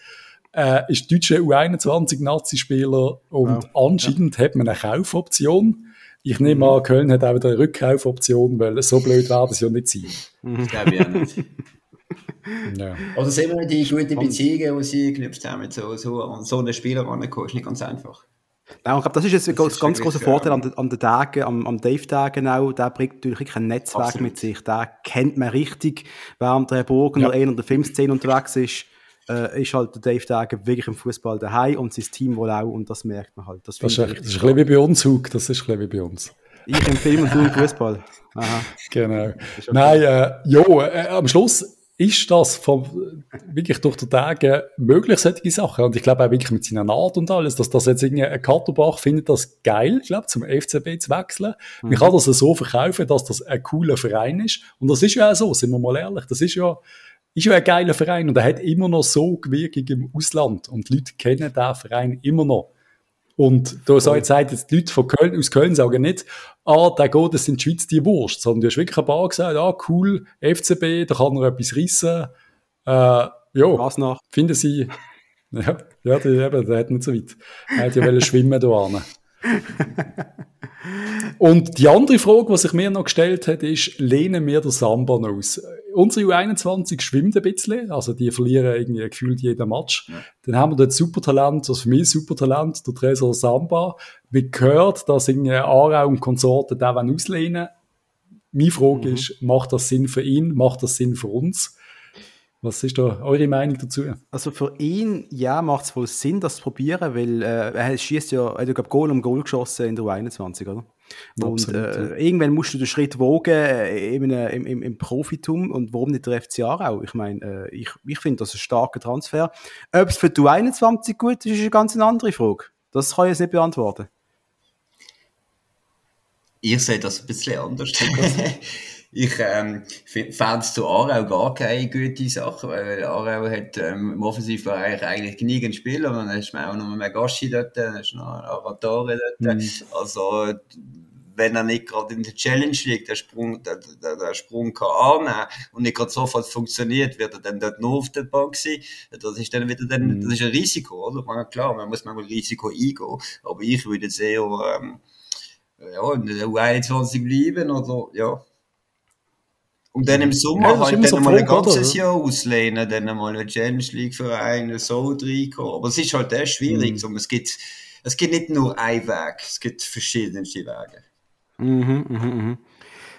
Äh, ist deutscher U21-Nazi-Spieler und ja. anscheinend ja. hat man eine Kaufoption. Ich nehme an, Köln hat auch wieder eine Rückkaufoption, weil so blöd wäre das ja nicht sein. Das glaube ich auch nicht. ja. Also sehen wir die guten Beziehungen, die sie geknüpft haben mit so, so, so einem Spieler ranzukommen, ist nicht ganz einfach. Nein, ich glaube, das ist jetzt ein ganz, ganz großer Vorteil an, an den Tagen, am, am Dave-Tagen auch. Der bringt natürlich ein Netzwerk Absolut. mit sich. Der kennt man richtig. Während der Burgen ja. oder einer der Filmszene unterwegs ist, äh, ist halt der Dave Dagen wirklich im Fußball daheim und sein Team wohl auch und das merkt man halt. Das, das ist, ein, das ist ein bisschen wie bei uns, Hug. Das ist ein bisschen wie bei uns. Ich im Film und du im Fußball. Aha. Genau. Okay. Nein, äh, jo, äh, am Schluss ist das vom, wirklich durch die Tage möglich, solche Sachen. Und ich glaube auch wirklich mit seiner Art und alles, dass das jetzt irgendwie ein Katterbach findet das geil, ich glaube, zum FCB zu wechseln. Mhm. Man kann das so verkaufen, dass das ein cooler Verein ist. Und das ist ja auch so, sind wir mal ehrlich. Das ist ja, ist ja ein geiler Verein und er hat immer noch so Wirkung im Ausland. Und die Leute kennen den Verein immer noch. Und da soll jetzt sagen, die Leute von Köln, aus Köln sagen nicht, ah, der geht, das sind die Schweiz die Wurst, sondern du hast wirklich ein paar gesagt, ah, cool, FCB, da kann er etwas rissen. Äh, ja, Was noch? Finden Sie, ja, ja der, eben, der hat nicht so weit. Er hat ja schwimmen da. Und die andere Frage, die sich mir noch gestellt hat, ist, lehnen wir den Samba aus? Unsere U21 schwimmt ein bisschen, also die verlieren irgendwie gefühlt jeden Match. Ja. Dann haben wir dort Supertalent, also für mich Supertalent, der Tresor Samba. Wie gehört, dass irgendwie Aarau und Konsorten da auslehnen Meine Frage mhm. ist, macht das Sinn für ihn, macht das Sinn für uns? Was ist da eure Meinung dazu? Also für ihn, ja, macht es wohl Sinn, das zu probieren, weil äh, er schießt ja, er hat ja Goal um Goal geschossen in der U21, oder? Und äh, irgendwann musst du den Schritt wogen äh, im, im, im, Profitum und warum nicht der FC Aarau? Ich meine, äh, ich, ich finde das ein starker Transfer. Ob es für die U21 gut ist, ist eine ganz andere Frage. Das kann ich jetzt nicht beantworten. Ihr seht das ein bisschen anders. Ich ähm, fände es zu Aarau gar keine gute Sache, weil Aarau hat ähm, im Offensivbereich eigentlich genügend Spieler. Und dann hast du auch noch Megashi dort, dann hast du noch Avatare dort. Mhm. Also, wenn er nicht gerade in der Challenge liegt, der Sprung, der, der, der Sprung kann annehmen und nicht gerade sofort funktioniert, wird er dann dort nur auf der Bank sein. Das ist dann wieder dann, mhm. das ist ein Risiko, oder? Man, klar, man muss manchmal Risiko eingehen. Aber ich würde eher, ähm, ja, in der U21 bleiben oder, ja, und dann im Sommer ja, halt dann so mal ein ganzes oder? Jahr auslehnen, dann mal ein Challenge League Verein so reinkommen. Aber es ist halt echt schwierig. Mhm. Es, gibt, es gibt nicht nur einen Weg, es gibt verschiedenste Wege. Mhm, mhm, mhm.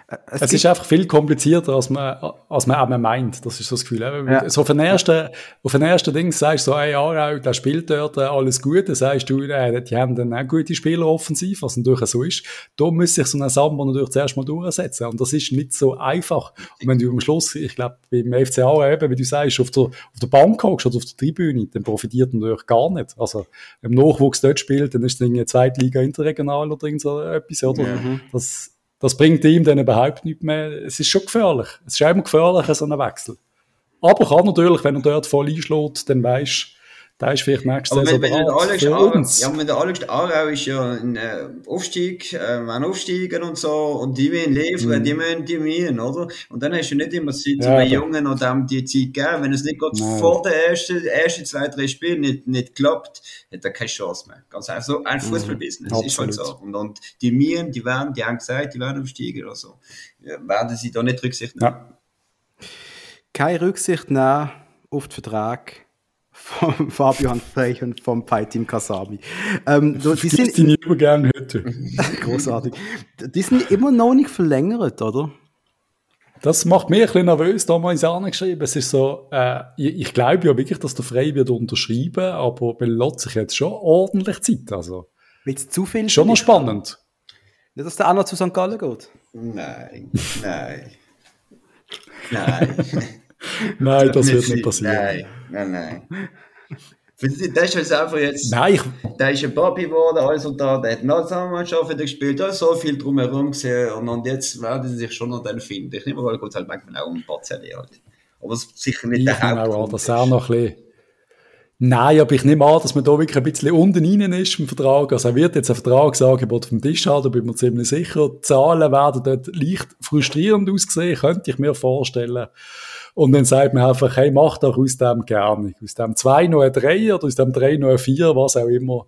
Es, es ist einfach viel komplizierter, als man, als man auch meint. Das ist so das Gefühl. Ja. So auf den ersten, auf den ersten Ding sagst du so, hey, Aarau, der spielt dort, alles gut. Dann sagst du, äh, die haben dann auch gute Spieler offensiv, was natürlich so ist. Da muss sich so ein Samba natürlich zuerst mal durchsetzen. Und das ist nicht so einfach. Und wenn du am Schluss, ich glaube, beim FC Aarau eben, wie du sagst, auf der, auf der Bank hockst oder auf der Tribüne, dann profitiert man natürlich gar nicht. Also, im Nachwuchs dort spielt, dann ist es eine Zweitliga interregional oder irgend so etwas, oder? Mhm. Das, das bringt ihm dann überhaupt nicht mehr. Es ist schon gefährlich. Es ist immer gefährlich, so ein Wechsel. Aber kann natürlich, wenn er dort voll einschlägt, dann weisst da ist vielleicht nächstes Jahr wenn, wenn für uns. Ja, wenn du anschaust, Aarau ist ja ein äh, Aufstieg, äh, ein Aufsteiger und so, und die wollen liefern, mm. die müssen, die müssen, oder? Und dann hast du nicht immer Zeit, ja, einem Jungen oder dem die Zeit geben. Wenn es nicht gerade vor den ersten, ersten zwei, drei Spielen nicht, nicht klappt, hat er keine Chance mehr. Ganz einfach so, ein mhm. Fußballbusiness, mm, ist halt so. Und, und die mühen, die werden, die haben gesagt, die werden aufsteigen oder so. Ja, werden sie da nicht Rücksicht nehmen? Ja. Keine Rücksicht nehmen auf den Vertrag vom Fabian Frey und vom Paitim Kasami. Ähm, die sind die übergern heute. Großartig. Die sind immer noch nicht verlängert, oder? Das macht mich ein bisschen nervös, da mal ins angeschrieben. Es ist so, äh, ich, ich glaube ja wirklich, dass der Frey wird unterschreiben, aber man lässt sich jetzt schon ordentlich Zeit. Also, Wird's zu viel? Schon noch spannend. Nicht, dass der noch zu St. Gallen geht? Nein, nein. nein. nein, das wird nicht passieren. Nein, nein, nein. Das ist halt einfach jetzt. Nein, ich... Der ist ein Papi geworden, also da, der hat Nationalmannschaft wieder gespielt, da ist so viel drumherum gesehen und, und jetzt werden sie sich schon noch dann finden. Ich nehme mal, kurz halt manchmal auch ein paar Zelle halt. Aber es ist sicher nicht ich der Hauptgrund. Auch, das auch noch ein bisschen. Nein, aber ich nehme an, dass man da wirklich ein bisschen unten rein ist im Vertrag. Also er wird jetzt ein Vertragsangebot vom Tisch haben, da bin ich mir ziemlich sicher. Die Zahlen werden dort leicht frustrierend aussehen, könnte ich mir vorstellen. Und dann sagt man einfach, hey, mach doch aus dem gerne. Aus dem 2 noch ein 3 oder aus dem 3 noch ein 4, was auch immer.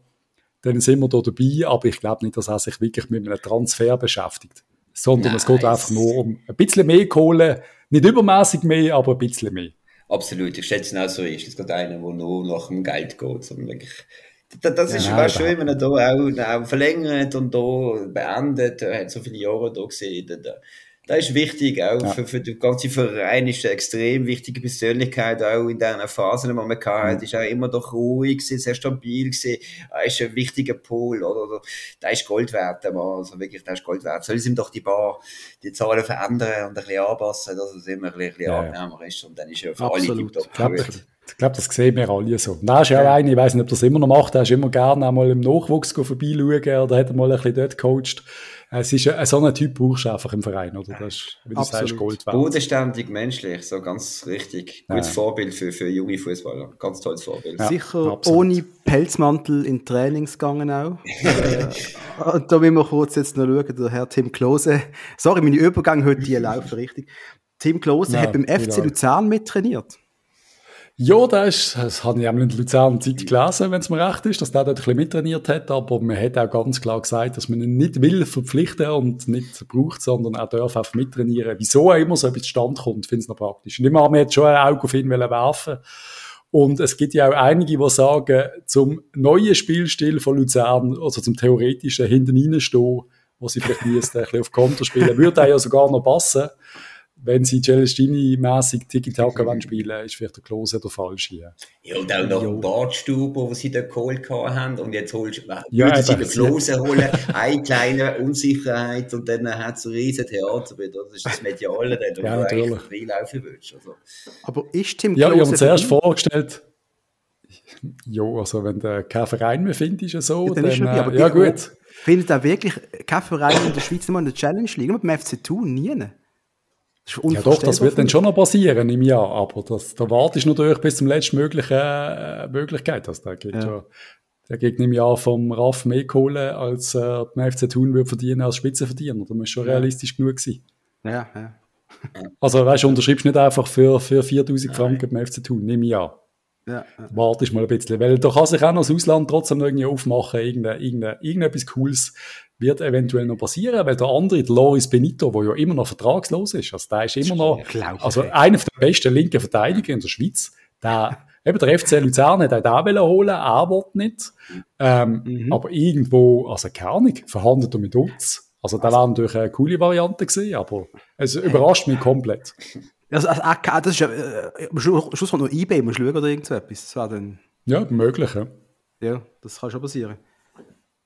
Dann sind wir da dabei. Aber ich glaube nicht, dass er sich wirklich mit einem Transfer beschäftigt. Sondern nice. es geht einfach nur um ein bisschen mehr Kohle. Nicht übermäßig mehr, aber ein bisschen mehr. Absolut. Ich schätze es auch so ist. Es geht einer, der nur nach dem Geld geht. Sondern wirklich das ist ja, schön, wenn er da auch, auch verlängert und da beendet. Er hat so viele Jahre da gesehen das ist wichtig, auch ja. für, für den ganzen Verein ist eine extrem wichtige Persönlichkeit, auch in diesen Phasen, die man hatte, mhm. ist auch immer doch ruhig gewesen, sehr stabil gewesen, er ist ein wichtiger Pol, oder, oder, der ist Gold wert, der Mann, also wirklich, der ist Gold wert. Soll es ihm doch die Bar, die Zahlen verändern und ein bisschen anpassen, dass es immer ein bisschen ja, angenehmer ist und dann ist er für Absolut. alle tiptop ich glaube, das sehen wir alle so. Da ist ja auch einer, ich weiß nicht, ob das immer noch macht, der ist immer gerne einmal im Nachwuchs vorbeischauen oder hat mal ein bisschen dort gecoacht. Es ist ein, so ein Typ brauchst du einfach im Verein, oder? Das ist, wie du Absolut. sagst, Gold wert. Bodenständig, menschlich, so ganz richtig. Gutes ja. Vorbild für, für junge Fußballer. Ganz tolles Vorbild. Ja, Sicher absolut. ohne Pelzmantel in Trainings gegangen auch. äh, und da will wir kurz jetzt noch schauen, der Herr Tim Klose. Sorry, meine Übergänge heute, die laufen richtig. Tim Klose ja, hat beim FC Luzern mittrainiert. Ja, das, ist, das habe ich auch in der Luzern Zeit gelesen, wenn es mir recht ist, dass der dort ein bisschen mittrainiert hat, aber man hat auch ganz klar gesagt, dass man ihn nicht will verpflichten und nicht braucht, sondern er darf auch mittrainieren. Wieso auch immer so etwas zustande kommt, finde ich noch praktisch. Nicht mal, man hat schon ein Auge auf ihn werfen und es gibt ja auch einige, die sagen, zum neuen Spielstil von Luzern, also zum theoretischen hinten stehen, wo sie vielleicht ein bisschen auf Konter spielen, würde er ja sogar noch passen wenn sie Celestini-mässig Tiki-Taka spielen ist vielleicht der Klose der falsche. Ja, ja und auch noch ja. Bartstube, wo sie den geholt haben und jetzt holst, ja, sie den Klose holen, eine kleine Unsicherheit und dann hat es ein riesen Theater wieder. Das ist das Mediale, dann, ja, du eigentlich freilaufen willst. Also. Aber ist Tim Klose... Ja, ich habe mir zuerst vorgestellt, ja, also wenn du keinen Verein mehr findest, ist so, ja, dann, dann äh, ja gut. Findet er wirklich keinen Verein in der Schweiz nicht mal in der Challenge League? Nur beim FC Thun, nie. Ja doch, das wird dann schon noch passieren im Jahr, aber das, da wartest du natürlich bis zum letzten möglichen äh, Möglichkeit. Also, da geht ja. ja der geht im Jahr vom RAF mehr Kohle, als äh, der FC Thun würde verdienen als Spitzenverdiener. Da muss schon ja. realistisch genug sein. Ja, ja. Also weißt du, unterschreibst nicht einfach für, für 4000 Franken beim FC Thun im Jahr. Ja, ja. Wartest mal ein bisschen, weil da kann sich auch noch das Ausland trotzdem noch irgendwie aufmachen, irgende, irgende, irgendetwas Cooles wird eventuell noch passieren, weil der andere, der Loris Benito, der ja immer noch vertragslos ist, also der ist immer noch, also einer der besten linken Verteidiger in der Schweiz, der, eben der FC Luzern hat auch den holen, er will nicht, ähm, mhm. aber irgendwo, also keine Ahnung, verhandelt er mit uns. Also, das wäre natürlich eine coole Variante gewesen, aber es überrascht mich komplett. Also, also das ist ja, äh, am Schluss kommt noch eBay, musst du schauen oder irgend so etwas. Das wäre dann, Ja, möglich, ja. ja, das kann schon passieren.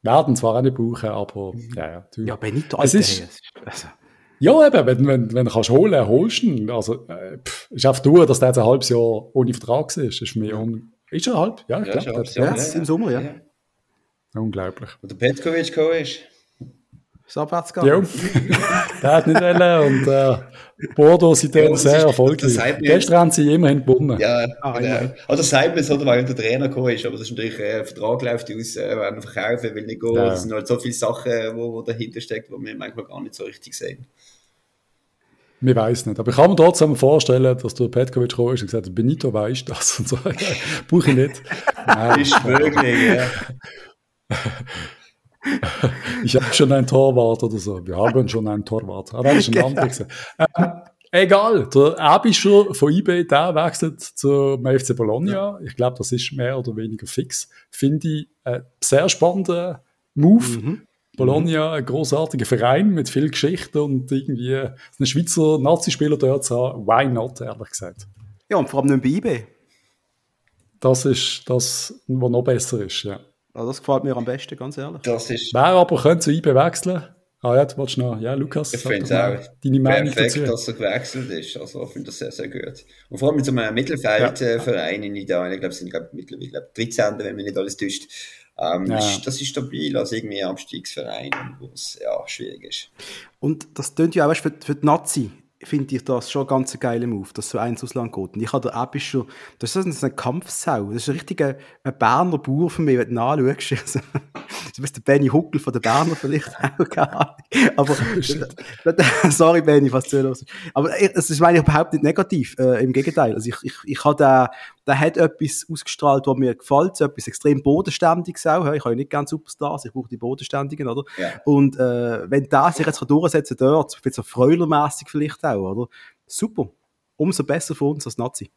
Werden zwar auch nicht brauchen, aber ja, ja. Du. Ja, Benito, Es Alter, es ist- also, Ja, eben, wenn, wenn, wenn du kannst holen, holst du ihn. Also, äh, pff, ist einfach durch, dass der jetzt ein halbes Jahr ohne Vertrag ist. Ist mir un Ist er halb? Ja, ich Ja, glaube, ist ja, jetzt im Sommer, ja. unglaublich. Wo der Petkovic gekommen ist. Ist abwärts gegangen. Ja, der hat nicht wollen und äh, Bordeaux sind dann Ja, das sehr ist- erfolgreich. Gestern haben sie immerhin gewonnen. Ja, Ah, genau. immerhin. Also sagt man oder, weil der Trainer gekommen ist, aber das ist natürlich, äh, der Vertrag läuft aus, äh, wenn er verkaufen will nicht gehen. Ja. Das sind halt so viele Sachen, wo, wo dahinter steckt, die wir manchmal gar nicht so richtig sehen. Wir weiß nicht. Aber ich kann mir trotzdem vorstellen, dass der Petkovic gekommen ist und gesagt hat, Benito weiß das und so. Brauche ich nicht. Nein, Ist möglich, ja. ich habe schon einen Torwart oder so. Wir haben schon einen Torwart. Aber das ist ein anderer. gewesen. Ähm, egal. Der Abischer von eBay, der wechselt zum FC Bologna. Ich glaube, das ist mehr oder weniger fix. Finde ich einen sehr spannenden Move. Mhm. Bologna, ein großartiger Verein mit viel Geschichte und irgendwie einen Schweizer Nazispieler dort zu haben. Why not, ehrlich gesagt. Ja, und vor allem nicht bei eBay. Das ist das, was noch besser ist, ja. Also das gefällt mir am besten, ganz ehrlich. Das ist Wer aber könnte zu IB wechseln? Ah ja, du wolltest noch, ja, Lukas, Ich finde es auch deine Meinung perfekt, dazu. dass er gewechselt ist. Also ich finde das sehr, sehr gut. Und vor allem mit so einem Mittelfeldverein in Italien, ich glaube, es sind glaub, mittlerweile glaub, 13, wenn mich nicht alles täuscht. Ähm, Ja. das ist stabil als irgendwie ein Abstiegsverein, wo es ja, schwierig ist. Und das tönt ja auch, weißt, für, für die Nazi finde ich das schon ganz ein geiler Move, dass so eins aus Land geht. Und ich habe der Abischer, das ist eine Kampfsau. Das ist ein richtiger ein Berner Bauer für mich, wenn du. Also, du bist der Benny Huckel von der Berner vielleicht auch, keine Ahnung. Aber, sorry Benny, was du los. Aber das ist meine ich überhaupt nicht negativ, äh, im Gegenteil. Also ich, ich, ich habe da, da hat etwas ausgestrahlt, was mir gefällt, so etwas extrem bodenständiges auch. Ich habe ja nicht gerne Superstars, ich brauche die bodenständigen, oder? Ja. Und äh, wenn der sich jetzt kann durchsetzen dort, bisschen so Freulermässig vielleicht auch, oder? Super. Umso besser für uns als Nazi.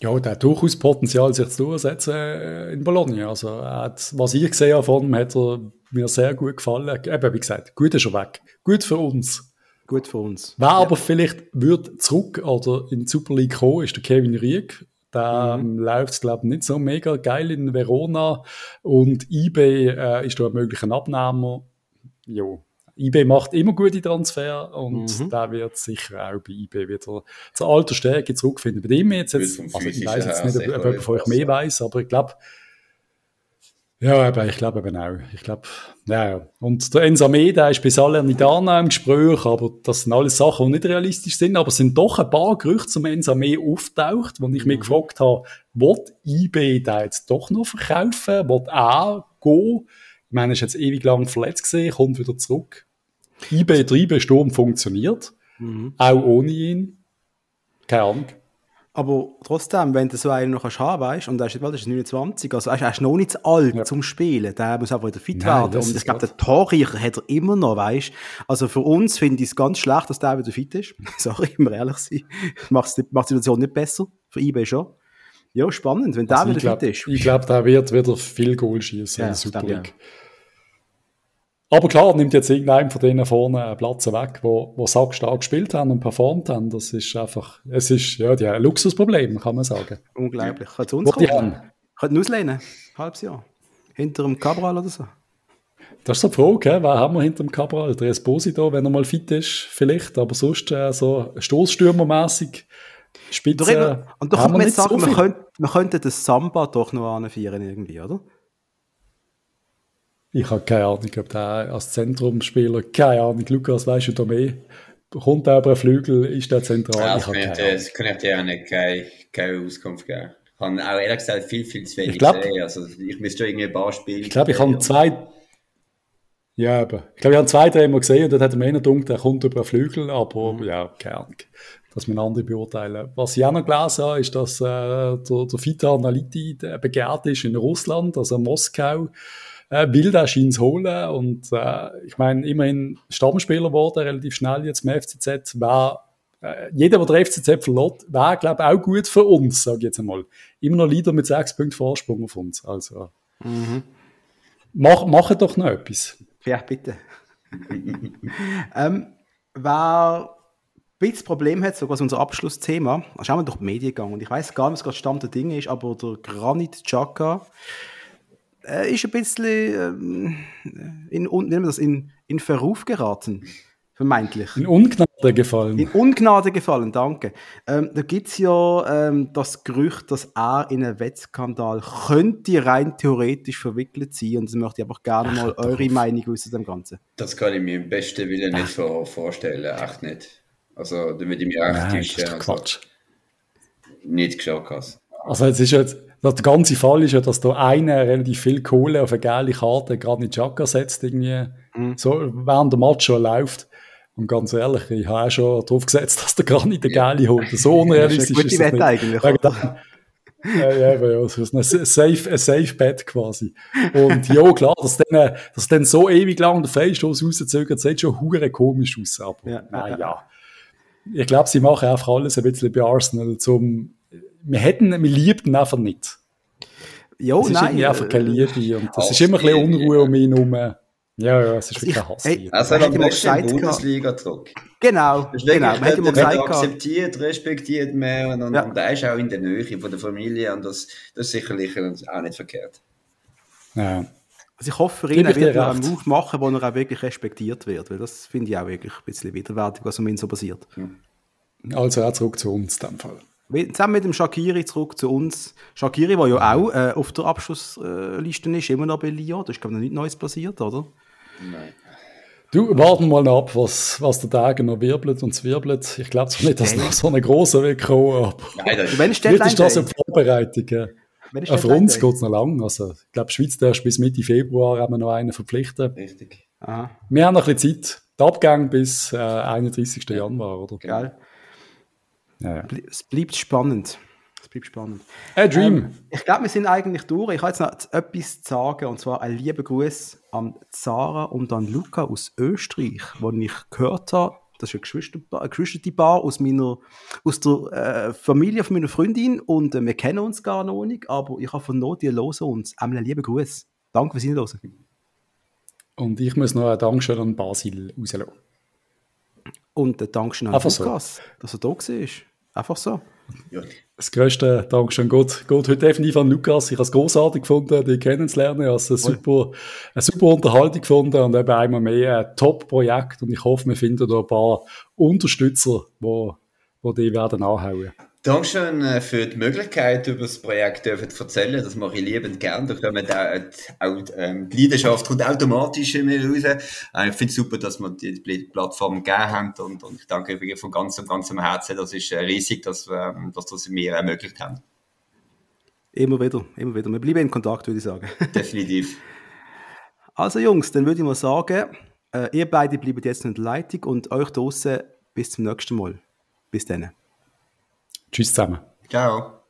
Ja, der hat durchaus Potenzial, sich zu durchsetzen äh, in Bologna. Also, hat, was ich gesehen habe von ihm, hat er mir sehr gut gefallen. Eben, wie gesagt, gut ist er weg. Gut für uns. Gut für uns. Wer aber vielleicht wird zurück oder in die Super League kommen, ist der Kevin Rieck. Der Mhm. ähm, läuft, glaube ich, nicht so mega geil in Verona. Und eBay äh, ist da ein möglicher Abnehmer. Jo. eBay macht immer gute Transfer und Mhm. der wird sicher auch bei eBay wieder zur alter Stärke zurückfinden. Bei dem jetzt, jetzt also ich weiß jetzt nicht, ob, ob jemand von euch etwas, mehr ja. weiß, aber ich glaube, ja, aber ich glaube eben auch. Ich glaube, ja. Und der Ensame, der ist bei Salernitana im Gespräch, aber das sind alles Sachen, die nicht realistisch sind, aber es sind doch ein paar Gerüchte zum Ensame auftaucht, wo ich mich gefragt habe, wird eBay da jetzt doch noch verkaufen? Wird er gehen? Ich meine, er ist jetzt ewig lang verletzt gesehen, kommt wieder zurück. eBay treiben Sturm funktioniert, Mhm. auch ohne ihn. Keine Ahnung. Aber trotzdem, wenn du so einen noch kannst haben weißt, und er ist, das ist 29, also er ist, noch nicht zu alt Ja. zum Spielen, der muss einfach wieder fit Nein, werden. Und ich glaube, den Torreicher hat er immer noch, weißt Also für uns finde ich es ganz schlecht, dass der wieder fit ist. Sorry, ich muss ehrlich sein. Macht die Situation nicht besser. Für eBay schon. Ja, spannend, wenn der Also wieder ich glaube, fit ist. ich glaub, der wird wieder viel Goal schießen Ja, in der Super glaub League. Aber klar, nimmt jetzt irgendeinem von denen vorne Platz weg, wo, wo sackstark gespielt haben und performt haben. Das ist einfach, es ist, ja, die haben ein Luxusproblem, kann man sagen. Unglaublich. Kann zu uns Wo die kommen. haben. Könnten auslehnen. Halbes Jahr. Hinter dem Cabral oder so. Das ist so die Frage, wer haben wir hinter dem Cabral? Der Esposito, wenn er mal fit ist, vielleicht, aber sonst äh, so Stoßstürmermäßig Spitze. Und da könnte man wir jetzt sagen, so man könnte, man könnte das Samba doch noch anfeiern irgendwie, oder? Ich habe keine Ahnung, ob der als Zentrumspieler, keine Ahnung, Lukas, weißt du da mehr? Kommt er über einen Flügel, ist der zentral? Ja, ich das habe kann ich, das kann ich dir auch nicht keine, keine Auskunft geben. Ich habe auch ehrlich gesagt viel, viel zu wenig Ich glaub- gesehen. Also ich müsste schon irgendwie ein paar Spiele Ich glaube, ich habe zwei. Ja, aber ich glaube, ich habe zwei, drei Mal gesehen und dort hat er mir noch gedacht, er kommt über einen Flügel, aber ja, keine Ahnung. Das müssen andere beurteilen. Was ich auch noch gelesen habe, ist, dass äh, der, der Vita Analiti der begehrt ist in Russland, also in Moskau. Äh, will da scheint holen und äh, ich meine, immerhin Stammspieler geworden, relativ schnell jetzt im FCZ. Wär, äh, jeder, der der FCZ verlässt, wäre, glaube ich, auch gut für uns, sage ich jetzt einmal. Immer noch Leader mit sechs Punkten Vorsprung auf uns. Also, mach, machen doch noch etwas. Ja, bitte. ähm, wer ein bisschen Problem hat, sogar unser Abschlussthema, da schauen wir durch die Medien gegangen und ich weiß gar nicht, was gerade Stand der Dinge ist, aber der Granit Xhaka äh, ist ein bisschen ähm, in, in, das, in, in Verruf geraten. Vermeintlich. In Ungnade gefallen. In Ungnade gefallen, danke. Ähm, da gibt es ja ähm, das Gerücht, dass er in einen Wettskandal könnte rein theoretisch verwickelt sein. Und das möchte ich einfach gerne mal Ach, eure Meinung wissen dem Ganzen. Das kann ich mir im besten Willen nicht vor, vorstellen, echt nicht. Also, da würde ich mir echt Nein, ist also, Quatsch. nicht geschaut haben. Also, jetzt ist jetzt, der ganze Fall ist ja, dass da einer relativ viel Kohle auf eine geile Karte gerade in Chaka setzt, irgendwie, mhm. so, während der Match schon läuft. Und ganz ehrlich, ich habe auch schon darauf gesetzt, dass der gar nicht der Geile holt. So unrealistisch ist, ist das eigentlich. ja, ja, ja, so ein safe, ein safe Bet quasi. Und ja, klar, dass dann, dass dann so ewig lang der Freistoß rauszögert, sieht schon hure komisch aus. Aber ja, naja. Ja. Ich glaube, sie machen einfach alles ein bisschen bei Arsenal zum, wir hätten, wir liebten einfach nicht. Jo, es ist nein, irgendwie einfach keine Liebe und es ist immer ein bisschen Unruhe um ihn herum. Ja, ja, es ist wirklich ein Hass. Also, er hat gesagt, Bundesliga zurück. Genau, Deswegen genau. Man hat immer gesagt, akzeptiert, respektiert mehr und, und, ja. und er ist auch in der Nähe von der Familie und das, das ist sicherlich auch nicht verkehrt. Ja. Also ich hoffe, für ihn er wird einen Move machen, wo er auch wirklich respektiert wird, weil das finde ich auch wirklich ein bisschen widerwärtig, was um ihn so passiert. Also er zurück zu uns in dem Fall. Zusammen mit dem Shakiri zurück zu uns. Shakiri, der ja auch äh, auf der Abschlussliste ist, immer noch bei Lyon. Da ist, glaube ich, noch nichts Neues passiert, oder? Nein. Du, warten mal noch ab, was, was der Tag noch wirbelt und zwirbelt. Ich glaube zwar nicht, dass noch so eine große wird kommen, aber Nein, das wenn ist ist das eine Vorbereitung. Ja. Äh, für uns geht es noch lang. Also, ich glaube, Schweiz darf bis Mitte Februar haben wir noch einen verpflichten. Richtig. Aha. Wir haben noch ein bisschen Zeit. Der Abgang bis äh, 31. Januar, oder? Geil. Ja, ja. Es bleibt spannend. Es bleibt spannend. A Dream. Ähm, ich glaube, wir sind eigentlich durch. Ich habe jetzt noch etwas zu sagen, und zwar ein lieber Gruß an Zara und an Luca aus Österreich, wo ich gehört habe, das ist eine Geschwisterbar, eine Geschwisterbar aus meiner, aus der äh, Familie von meiner Freundin und äh, wir kennen uns gar noch nicht, aber ich habe von Not, die hören uns. Einmal einen lieben Gruß. Danke fürs Hinhören. Und ich muss noch ein Dankeschön an Basil rauslassen. Und ein Dankeschön an Einfach Lukas, so. dass er da war. Einfach so. Ja. Das größte Dankeschön geht, geht heute definitiv an Lukas. Ich habe es großartig gefunden, dich kennenzulernen. Ich habe es eine super, eine super Unterhaltung gefunden und eben einmal mehr ein Top-Projekt. Und ich hoffe, wir finden da ein paar Unterstützer, die, die die werden anhauen. Dankeschön äh, für die Möglichkeit, über das Projekt zu erzählen. Das mache ich liebend gern. Da kommt auch, auch ähm, die Leidenschaft kommt automatisch in mir raus. Äh, ich finde es super, dass wir die Plattform gegeben haben und, und ich danke wirklich von ganzem, ganzem Herzen. Das ist äh, riesig, dass, wir, dass das mir ermöglicht haben. Immer wieder, immer wieder. Wir bleiben in Kontakt, würde ich sagen. Definitiv. Also Jungs, dann würde ich mal sagen, äh, ihr beide bleibt jetzt in der Leitung und euch draußen bis zum nächsten Mal. Bis dann. Tschüss zusammen. Ciao.